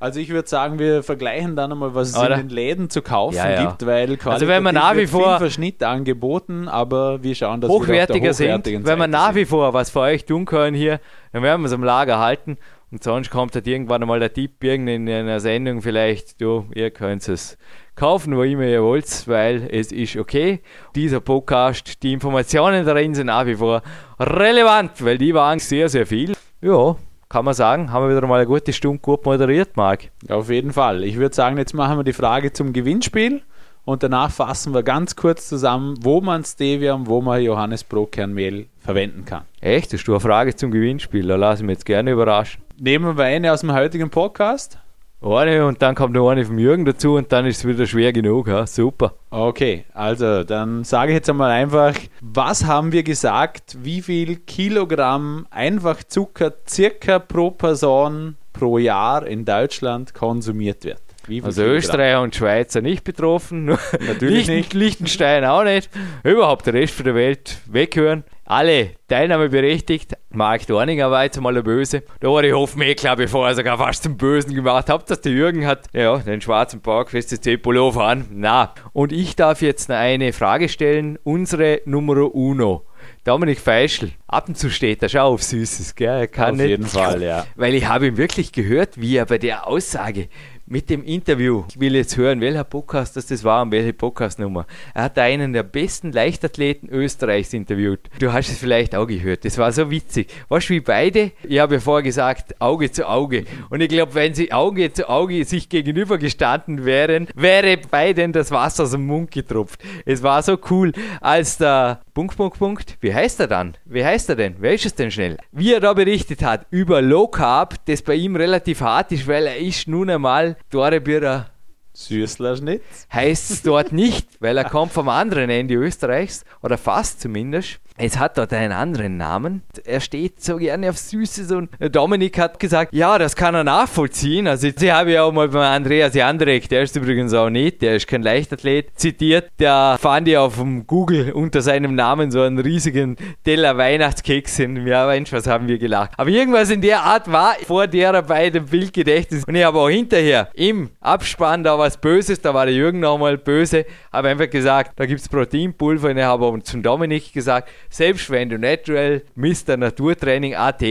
Also ich würde sagen, wir vergleichen dann einmal, was es Oder? in den Läden zu kaufen Ja, ja. gibt, weil Also wenn man nach wie vor- viel Verschnitt angeboten, aber wir schauen, dass wir hochwertiger auf der sind, wenn wir Seite nach sind. wie vor was für euch tun können hier, dann werden wir es am Lager halten. Und sonst kommt halt irgendwann einmal der Tipp, in einer Sendung vielleicht, du, ihr könnt es kaufen, wo immer ihr wollt, weil es ist okay. Dieser Podcast, die Informationen darin sind nach wie vor relevant, weil die waren sehr, sehr viel. Ja, kann man sagen, haben wir wieder mal eine gute Stunde gut moderiert, Marc. Auf jeden Fall. Ich würde sagen, jetzt machen wir die Frage zum Gewinnspiel und danach fassen wir ganz kurz zusammen, wo man Stevia und wo man Johannesbrotkernmehl verwenden kann. Echt? Hast du eine Frage zum Gewinnspiel? Da lasse ich mich jetzt gerne überraschen. Nehmen wir eine aus dem heutigen Podcast. Eine und dann kommt noch eine vom Jürgen dazu und dann ist es wieder schwer genug. Ja? Super. Okay, also dann sage ich jetzt einmal einfach, was haben wir gesagt, wie viel Kilogramm Einfachzucker circa pro Person pro Jahr in Deutschland konsumiert wird? Also? Österreicher und Schweizer nicht betroffen, Natürlich Lichten, nicht. Liechtenstein auch nicht. Überhaupt der Rest von der Welt weghören. Alle teilnahmeberechtigt. Marc Dorninger war jetzt mal der Böse. Da war die Hofmehl, glaube ich, vorher sogar fast zum Bösen gemacht. Habt dass der Jürgen hat ja, den schwarzen Parkfest C-Pullover an. Na, und ich darf jetzt noch eine Frage stellen. Unsere Numero Uno. Dominik Feischl, ab und zu steht er schon auf Süßes, gell? Er kann Auf nicht, jeden Fall, ja. [LAUGHS] weil ich habe ihn wirklich gehört, wie er bei der Aussage mit dem Interview, ich will jetzt hören, welcher Podcast das, das war und welche Podcastnummer. Er hat einen der besten Leichtathleten Österreichs interviewt. Du hast es vielleicht auch gehört. Das war so witzig. Weißt du, wie beide? Ich habe ja vorher gesagt, Auge zu Auge. Und ich glaube, wenn sie Auge zu Auge sich gegenüber gestanden wären, wäre beiden das Wasser aus dem Mund getropft. Es war so cool, als der Punkt, Punkt, Punkt, wie heißt er dann? Wie heißt er denn? Wer ist es denn schnell? Wie er da berichtet hat über Low Carb, das bei ihm relativ hart ist, weil er ist nun einmal Dorebürer Süßlerschnitz. heißt es dort nicht, weil er kommt vom anderen Ende Österreichs oder fast zumindest. Es hat dort einen anderen Namen. Er steht so gerne auf Süßes und Dominik hat gesagt, ja, das kann er nachvollziehen. Also ich habe ja auch mal bei Andreas Jandrek, der ist übrigens auch nicht, der ist kein Leichtathlet, zitiert, der fand ja auf dem Google unter seinem Namen so einen riesigen Teller Weihnachtskeks hin. Ja, Mensch, was haben wir gelacht. Aber irgendwas in der Art war vor der bei dem Bildgedächtnis. Und ich habe auch hinterher im Abspann da was Böses, da war der Jürgen nochmal böse, habe einfach gesagt, da gibt es Proteinpulver und ich habe auch zum Dominik gesagt, selbst wenn du Natural Mr. Naturtraining AT,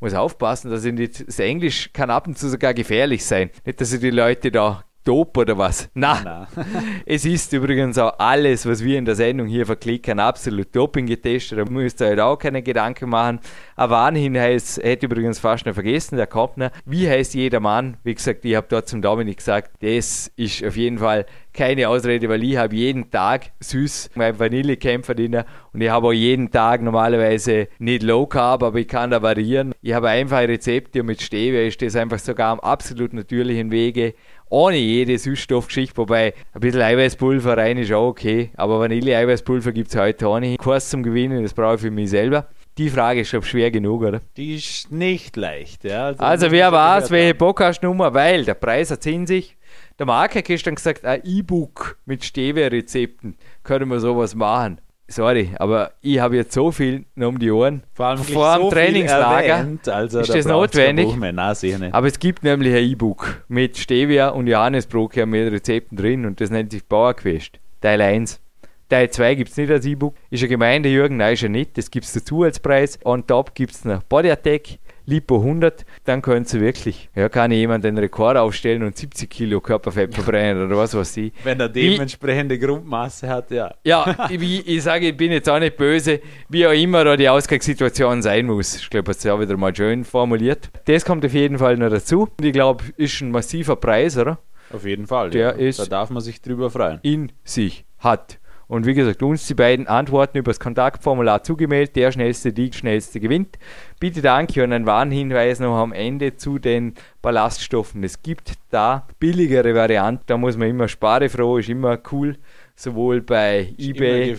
muss aufpassen, dass ich nicht, das Englisch kann ab und zu sogar gefährlich sein. Nicht, dass ich die Leute da dope oder was. Na, [LAUGHS] es ist übrigens auch alles, was wir in der Sendung hier verklicken, absolut Doping getestet. Da müsst ihr euch auch keine Gedanken machen. Ein Warnhinweis hätte ich übrigens fast noch vergessen, der kommt noch. Wie heißt jeder Mann? Wie gesagt, ich habe dort zum Dominik gesagt, das ist auf jeden Fall keine Ausrede, weil ich habe jeden Tag süß mein Vanillekämpfer drin und ich habe auch jeden Tag normalerweise nicht Low Carb, aber ich kann da variieren. Ich habe einfache Rezepte und mit Stevia ist das einfach sogar am absolut natürlichen Wege ohne jede Süßstoffgeschichte, wobei ein bisschen Eiweißpulver rein ist auch okay, aber Vanille-Eiweißpulver gibt es heute auch nicht. Kurs zum Gewinnen, das brauche ich für mich selber. Die Frage ist schon schwer genug, oder? Die ist nicht leicht. Ja. Also das wer weiß, welche. Podcastnummer, weil der Preis hat in sich. Der Marc hat gestern gesagt, ein E-Book mit Stevia-Rezepten, können wir sowas machen. Sorry, aber ich habe jetzt so viel noch um die Ohren. Vor allem vor dem so Trainingslager. erwähnt, also Ist da das notwendig? Nein. Aber es gibt nämlich ein E-Book mit Stevia und Johannesbrotkern mit Rezepten drin und das nennt sich Bauerquest. Teil 1. Teil 2 gibt es nicht als E-Book. Ist eine Gemeinde, Jürgen, nein, ist er nicht. Das gibt es dazu als Preis. On top gibt es noch Body Attack, Lipo 100. Dann können Sie wirklich, ja, kann jemand den Rekord aufstellen und 70 Kilo Körperfett verbrennen oder was weiß ich. Wenn er Wie- dementsprechende Grundmasse hat, ja. Ja, [LAUGHS] wie ich sage, ich bin jetzt auch nicht böse, wie auch immer da die Ausgangssituation sein muss. Ich glaube, das ist ja wieder mal schön formuliert. Das kommt auf jeden Fall noch dazu. Und ich glaube, ist ein massiver Preis, oder? Auf jeden Fall. Der ja. ist- da darf man sich drüber freuen. In sich hat. Und wie gesagt, uns die beiden Antworten über das Kontaktformular zugemeldet. Der schnellste, die schnellste gewinnt. Bitte danke und ein Warnhinweis noch am Ende zu den Ballaststoffen. Es gibt da billigere Varianten. Da muss man immer sparefroh, ist immer cool. Sowohl bei eBay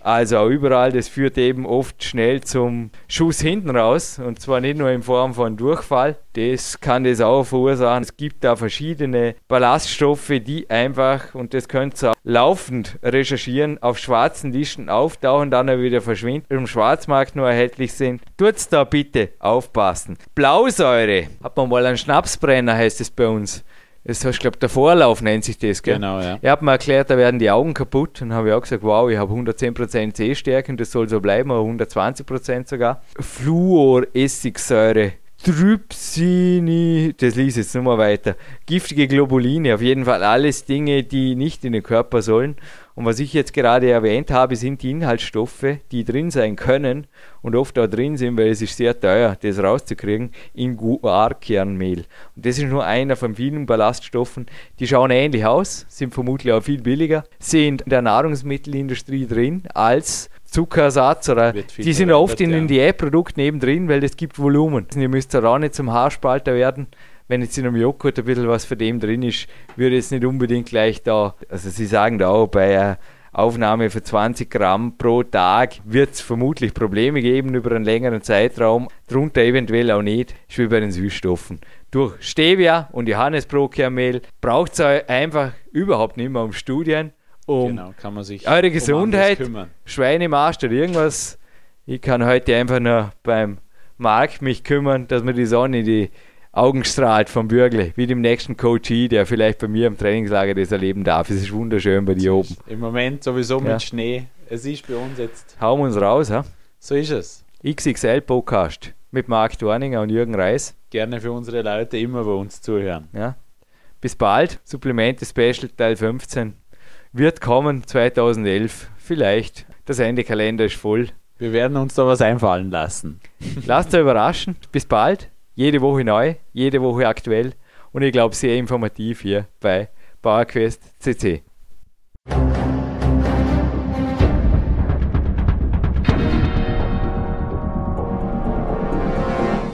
also auch überall. Das führt eben oft schnell zum Schuss hinten raus und zwar nicht nur in Form von Durchfall. Das kann das auch verursachen. Es gibt da verschiedene Ballaststoffe, die einfach, und das könnt ihr auch laufend recherchieren, auf schwarzen Listen auftauchen, dann wieder verschwinden, im Schwarzmarkt nur erhältlich sind. Tut's da bitte aufpassen. Blausäure, hat man mal einen Schnapsbrenner, heißt es bei uns. Das heißt, ich glaube, der Vorlauf nennt sich das, gell? Genau, ja. Er hat mir erklärt, da werden die Augen kaputt. Und habe ich auch gesagt, wow, ich habe 110% Sehstärke und das soll so bleiben, oder 120% sogar. Fluoressigsäure. Trypsini, das liest jetzt nur mal weiter. Giftige Globuline, auf jeden Fall alles Dinge, die nicht in den Körper sollen. Und was ich jetzt gerade erwähnt habe, sind die Inhaltsstoffe, die drin sein können und oft auch drin sind, weil es ist sehr teuer, das rauszukriegen, in Guarkernmehl. Und das ist nur einer von vielen Ballaststoffen, die schauen ähnlich aus, sind vermutlich auch viel billiger, sind in der Nahrungsmittelindustrie drin als Zuckersatz oder Wird die sind oft in verwendet, den ja. Diätprodukten eben drin, weil das gibt Volumen. Ihr müsst da auch nicht zum Haarspalter werden. Wenn jetzt in einem Joghurt ein bisschen was von dem drin ist, würde jetzt nicht unbedingt gleich da, also sie sagen da auch, bei einer Aufnahme von 20 Gramm pro Tag wird es vermutlich Probleme geben über einen längeren Zeitraum, darunter eventuell auch nicht, ist wie bei den Süßstoffen. Durch Stevia und Johannesbrotkernmehl braucht es einfach überhaupt nicht mehr um Studien, um Genau, kann man sich eure um Gesundheit, kümmern. Schweinemarsch oder irgendwas. Ich kann heute einfach nur beim Markt mich kümmern, dass mir die Sonne in die Augen strahlt vom Bürgle, wie dem nächsten Coachie, der vielleicht bei mir im Trainingslager das erleben darf. Es ist wunderschön bei dir oben. Im Moment sowieso mit Ja. Schnee. Es ist bei uns jetzt. Hauen wir uns raus, ha? So ist es. XXL Podcast mit Marc Dorninger und Jürgen Reis. Gerne für unsere Leute immer bei uns zuhören. Ja. Bis bald. Supplemente Special Teil 15 wird kommen 2011. Vielleicht. Der Sendekalender ist voll. Wir werden uns da was einfallen lassen. Lasst euch überraschen. Bis bald. Jede Woche neu, jede Woche aktuell und ich glaube sehr informativ hier bei PowerQuest CC.